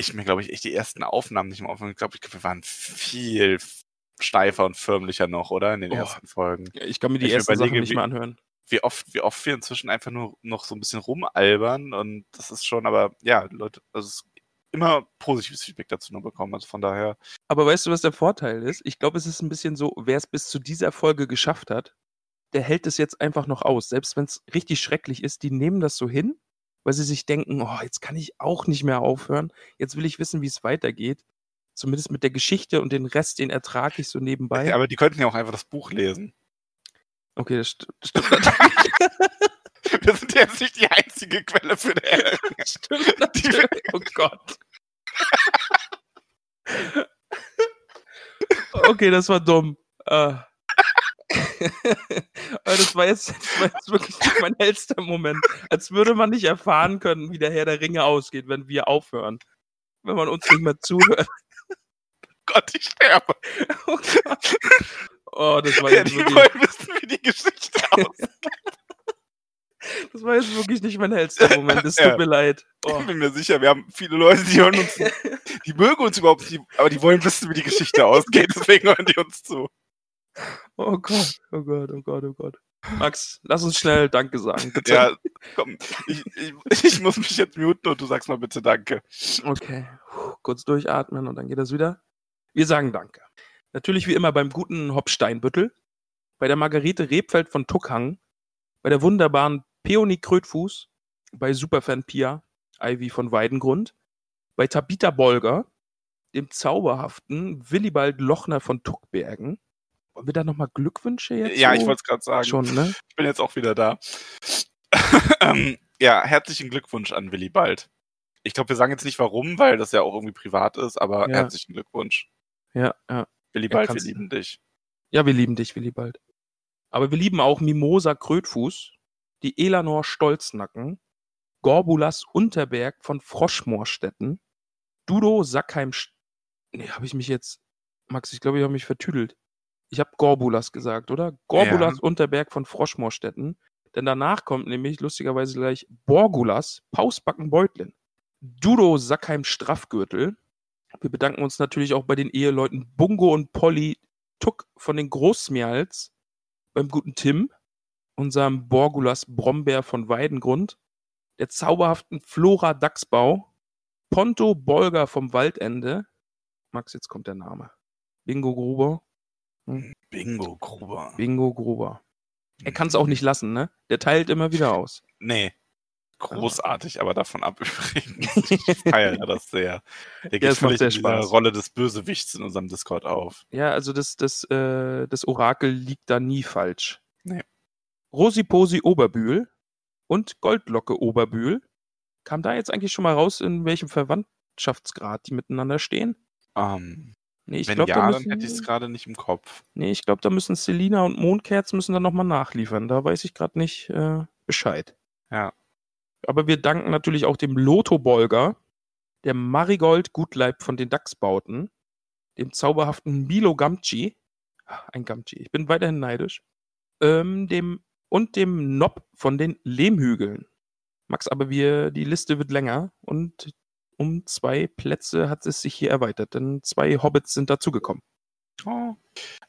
ich mir, glaube ich, echt die ersten Aufnahmen nicht mehr aufnehmen. Ich glaube, ich glaub, wir waren viel steifer und förmlicher noch, oder? In den Oh. ersten Folgen. Ich kann mir die Ich ersten überlege, Sachen nicht wie- mehr anhören. Wie oft, wie oft wir inzwischen einfach nur noch so ein bisschen rumalbern und das ist schon, aber ja, Leute, also es ist immer positives Feedback dazu nur bekommen. Also von daher, Aber weißt du, was der Vorteil ist? Ich glaube, es ist ein bisschen so, wer es bis zu dieser Folge geschafft hat, der hält es jetzt einfach noch aus. Selbst wenn es richtig schrecklich ist, die nehmen das so hin, weil sie sich denken, oh, jetzt kann ich auch nicht mehr aufhören. Jetzt will ich wissen, wie es weitergeht. Zumindest mit der Geschichte und den Rest, den ertrage ich so nebenbei. ja, aber die könnten ja auch einfach das Buch lesen. Okay, das, st das stimmt [LAUGHS] natürlich. Wir sind jetzt nicht die einzige Quelle für den [LAUGHS] stimmt natürlich. Oh Gott. [LAUGHS] Okay, das war dumm. Äh. Das war, jetzt, das war jetzt wirklich nicht mein hellster Moment. Als würde man nicht erfahren können, wie der Herr der Ringe ausgeht, wenn wir aufhören. Wenn man uns nicht mehr zuhört. [LAUGHS] Gott, ich sterbe. Oh, Gott. oh das war Ja, jetzt die wirklich. wollen wissen, wie die Geschichte [LAUGHS] aussieht. Das war jetzt wirklich nicht mein hellster Moment. Es tut Ja. mir leid. Ich Oh. bin mir sicher, wir haben viele Leute, die hören uns, [LAUGHS] die mögen uns überhaupt nicht, aber die wollen wissen, wie die Geschichte ausgeht, deswegen hören die uns zu. Oh Gott, oh Gott, oh Gott, oh Gott. Max, lass uns schnell Danke sagen, [LAUGHS] bitte. Ja, komm, ich, ich, ich muss mich jetzt muten und du sagst mal bitte Danke. Okay, Puh, kurz durchatmen und dann geht das wieder. Wir sagen Danke. Natürlich wie immer beim guten Hop Steinbüttel, bei der Margarete Rebfeld von Tuckhang, bei der wunderbaren Peony Krötfuß, bei Superfan Pia, Ivy von Weidengrund, bei Tabita Bolger, dem zauberhaften Willibald Lochner von Tuckbergen. Wollen wir da nochmal Glückwünsche jetzt? Ja, so? ich wollte es gerade sagen. schon, ne? Ich bin jetzt auch wieder da. [LAUGHS] ähm, ja, herzlichen Glückwunsch an Willi Bald. Ich glaube, wir sagen jetzt nicht warum, weil das ja auch irgendwie privat ist, aber Ja. herzlichen Glückwunsch. Ja, ja. Willi Ja, Bald, wir kannst- lieben dich. Ja, wir lieben dich, Willibald. Aber wir lieben auch Mimosa Krötfuß, die Elanor Stolznacken, Gorbulas Unterberg von Froschmoorstetten, Dudo Sackheim. Nee, habe ich mich jetzt. Max, ich glaube, ich habe mich vertüdelt. Ich habe Gorbulas gesagt, oder? Gorbulas Unterberg von Froschmoorstetten. Denn danach kommt nämlich lustigerweise gleich Borgulas Pausbacken Beutlin. Dudo Sackheim Straffgürtel. Wir bedanken uns natürlich auch bei den Eheleuten Bungo und Polly Tuck von den Großmials, beim guten Tim, unserem Borgulas Brombeer von Weidengrund, der zauberhaften Flora Dachsbau, Ponto Bolger vom Waldende. Max, jetzt kommt der Name. Bingo Gruber. Bingo, Gruber. Bingo Gruber. Er kann es auch nicht lassen, ne? Der teilt immer wieder aus. Nee. Großartig, aber davon ab [LAUGHS] übrigens. Ich feiere [LAUGHS] das sehr. Der geht Ja, völlig sehr in dieser Spaß. Rolle des Bösewichts in unserem Discord auf. Ja, also das, das, äh, das Orakel liegt da nie falsch. Nee. Rosiposi Oberbühl und Goldlocke Oberbühl. Kam da jetzt eigentlich schon mal raus, in welchem Verwandtschaftsgrad die miteinander stehen? Ähm, Nee, ich wenn glaube, ja, da dann hätte ich es müssen, gerade nicht im Kopf. nee, ich glaub, da müssen Selina und Mondkerz müssen dann nochmal nachliefern. Da weiß ich gerade nicht äh, Bescheid. Ja. Aber wir danken natürlich auch dem Lotho Bolger, der Marigold Gutleib von den Dachsbauten, dem zauberhaften Milo Gamci, ein Gamci, ich bin weiterhin neidisch, ähm, dem und dem Nob von den Lehmhügeln. Max, aber wir, die Liste wird länger und um zwei Plätze hat es sich hier erweitert, denn zwei Hobbits sind dazugekommen. Oh.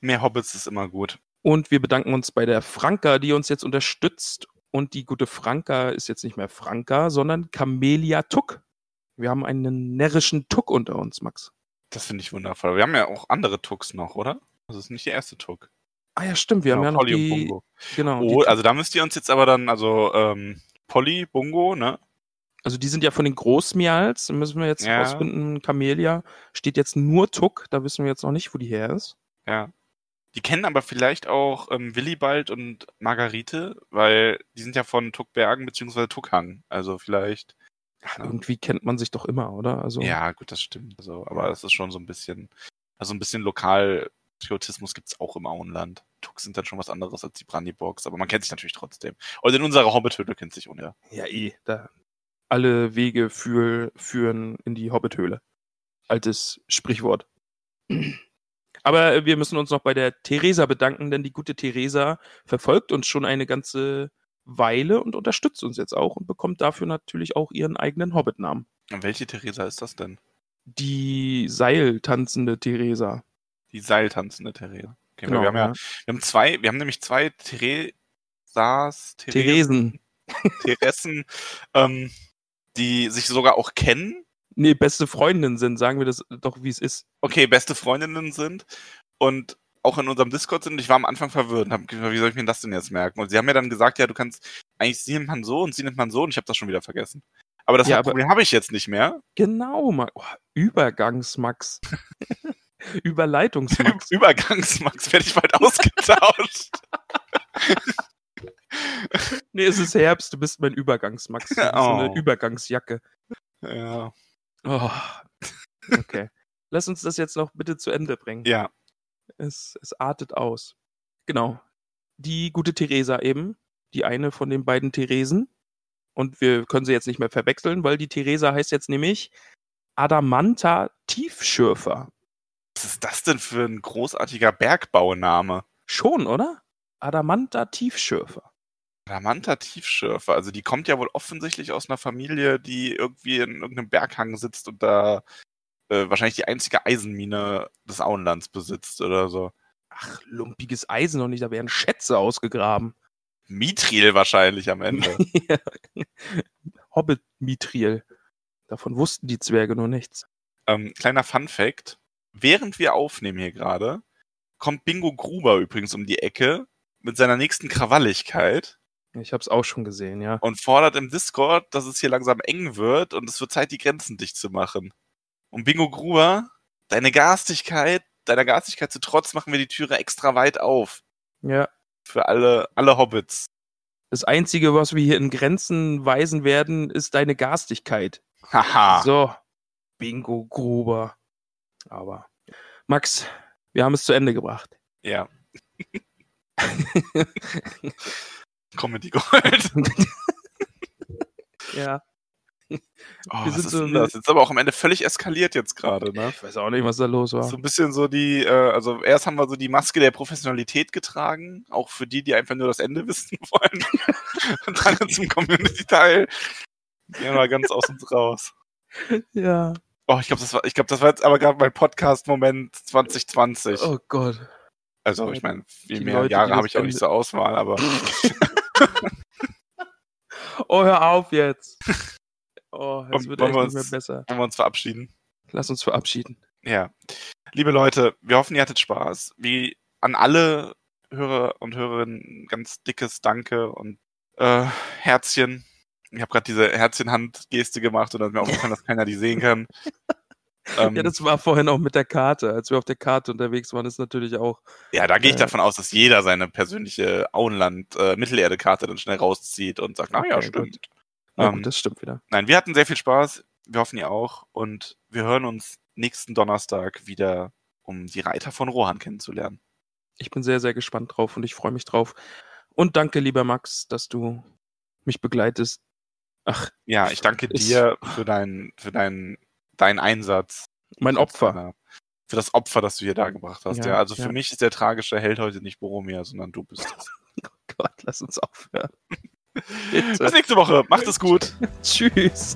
Mehr Hobbits ist immer gut. Und wir bedanken uns bei der Franka, die uns jetzt unterstützt. Und die gute Franka ist jetzt nicht mehr Franka, sondern Camelia Tuck. Wir haben einen närrischen Tuck unter uns, Max. Das finde ich wundervoll. Wir haben ja auch andere Tucks noch, oder? Das ist nicht der erste Tuck. Ah ja, stimmt, wir haben ja noch Polly die, und Bungo. genau, Oh, also da müsst ihr uns jetzt aber dann, also ähm, Polly, Bungo, ne? Also die sind ja von den Großmials, müssen wir jetzt Ja. rausfinden, Camelia steht jetzt nur Tuck, da wissen wir jetzt noch nicht, wo die her ist. Ja. Die kennen aber vielleicht auch ähm, Willibald und Margarite, weil die sind ja von Tuckbergen beziehungsweise Tuckhang. Also vielleicht. Ja. Irgendwie kennt man sich doch immer, oder? Also, Ja, gut, das stimmt. Also, aber es ist schon so ein bisschen, also ein bisschen Lokalpatriotismus gibt's auch im Auenland. Tucks sind dann schon was anderes als die Brandybox, aber man kennt sich natürlich trotzdem. Und in unserer Hobbit-Höhle kennt sich ohne. Ja, eh. Da alle Wege für, führen in die Hobbithöhle. Altes Sprichwort. Aber wir müssen uns noch bei der Theresa bedanken, denn die gute Theresa verfolgt uns schon eine ganze Weile und unterstützt uns jetzt auch und bekommt dafür natürlich auch ihren eigenen Hobbit-Namen. Welche Theresa ist das denn? Die seiltanzende Theresa. Die seiltanzende Theresa. Okay, Genau, wir haben ja, ja. wir haben zwei, wir haben nämlich zwei Theresas, Theresen. Theresen, ähm, die sich sogar auch kennen. Nee, beste Freundinnen sind, sagen wir das doch, wie es ist. okay, beste Freundinnen sind und auch in unserem Discord sind. Ich war am Anfang verwirrt und habe gesagt, wie soll ich mir das denn jetzt merken? Und sie haben mir dann gesagt, ja, du kannst, eigentlich sie nimmt man so und sie nimmt man so und ich habe das schon wieder vergessen. Aber das Ja, aber- Problem habe ich jetzt nicht mehr. Genau, Ma oh, Übergangsmax. [LAUGHS] Überleitungsmax. Übergangsmax werde ich bald ausgetauscht. [LAUGHS] Nee, es ist Herbst, du bist mein Übergangsmax. [LAUGHS] Du bist so eine Oh. Übergangsjacke. ja. Oh. Okay. Lass uns das jetzt noch bitte zu Ende bringen. ja. Es, es artet aus. Genau. die gute Theresa eben, die eine von den beiden Theresen. Und wir können sie jetzt nicht mehr verwechseln, weil die Theresa heißt jetzt nämlich Adamanta Tiefschürfer. Was ist das denn für ein großartiger Bergbauname? Schon, oder? Adamanta Tiefschürfer. Adamanta Tiefschürfer, also die kommt ja wohl offensichtlich aus einer Familie, die irgendwie in irgendeinem Berghang sitzt und da äh, wahrscheinlich die einzige Eisenmine des Auenlands besitzt oder so. Ach, lumpiges Eisen noch nicht, da werden Schätze ausgegraben. Mithril wahrscheinlich am Ende. [LAUGHS] Hobbit Mithril. Davon wussten die Zwerge nur nichts. Ähm, kleiner Fun Fact. Während wir aufnehmen hier gerade, kommt Bingo Gruber übrigens um die Ecke mit seiner nächsten Krawalligkeit Ich habe es auch schon gesehen, ja. und fordert im Discord, dass es hier langsam eng wird und es wird Zeit, die Grenzen dicht zu machen. Und Bingo Gruber, deine Garstigkeit, deiner Garstigkeit zu trotz, machen wir die Türe extra weit auf. Ja. Für alle, alle Hobbits. Das Einzige, was wir hier in Grenzen weisen werden, ist deine Garstigkeit. Haha. So, Bingo Gruber. Aber, Max, wir haben es zu Ende gebracht. Ja. [LAUGHS] Comedy Gold. [LAUGHS] ja. Oh, Wir was sind ist so- denn das? Jetzt aber auch am Ende völlig eskaliert jetzt gerade, ne? Ich weiß auch nicht, was da los war. So ein bisschen so die, äh, also erst haben wir so die Maske der Professionalität getragen, auch für die, die einfach nur das Ende [LAUGHS] wissen wollen. Und dann zum Community-Teil gehen wir ganz aus uns raus. Ja. Oh, ich glaube, das war, ich glaube, das war jetzt aber gerade mein Podcast-Moment 2020. Oh Gott. also, ich meine, viel Die mehr Leute, Jahre habe ich auch nicht zur Auswahl, aber [LAUGHS] Oh, hör auf jetzt. Oh, Und wird echt wir nicht mehr besser. wollen wir uns verabschieden. Lass uns verabschieden. Ja. Liebe Leute, wir hoffen, ihr hattet Spaß. Wie an alle Hörer und Hörerinnen ganz dickes Danke und äh, Herzchen. Ich habe gerade diese Herzchen-Hand-Geste gemacht und dann ist mir aufgefallen, dass keiner die sehen kann. [LAUGHS] Ähm, Ja, das war vorhin auch mit der Karte. Als wir auf der Karte unterwegs waren, ist natürlich auch. ja, da gehe ich äh, davon aus, dass jeder seine persönliche Auenland-Mittelerde-Karte dann schnell rauszieht und sagt, na ja, Okay, stimmt. Na Ähm, gut, das stimmt wieder. Nein, wir hatten sehr viel Spaß. Wir hoffen, ihr auch. Und wir hören uns nächsten Donnerstag wieder, um die Reiter von Rohan kennenzulernen. Ich bin sehr, sehr gespannt drauf und ich freue mich drauf. Und danke, lieber Max, dass du mich begleitest. Ach, Ja, ich danke dir für deinen, für deinen, deinen Einsatz. mein Opfer. Deiner- Für das Opfer, das du hier dargebracht hast. Ja, Ja, also für ja. mich ist der tragische Held heute nicht Boromir, sondern du bist es. [LAUGHS] Gott, lass uns aufhören. [LAUGHS] Bis nächste Woche. Macht es gut. [LAUGHS] Tschüss.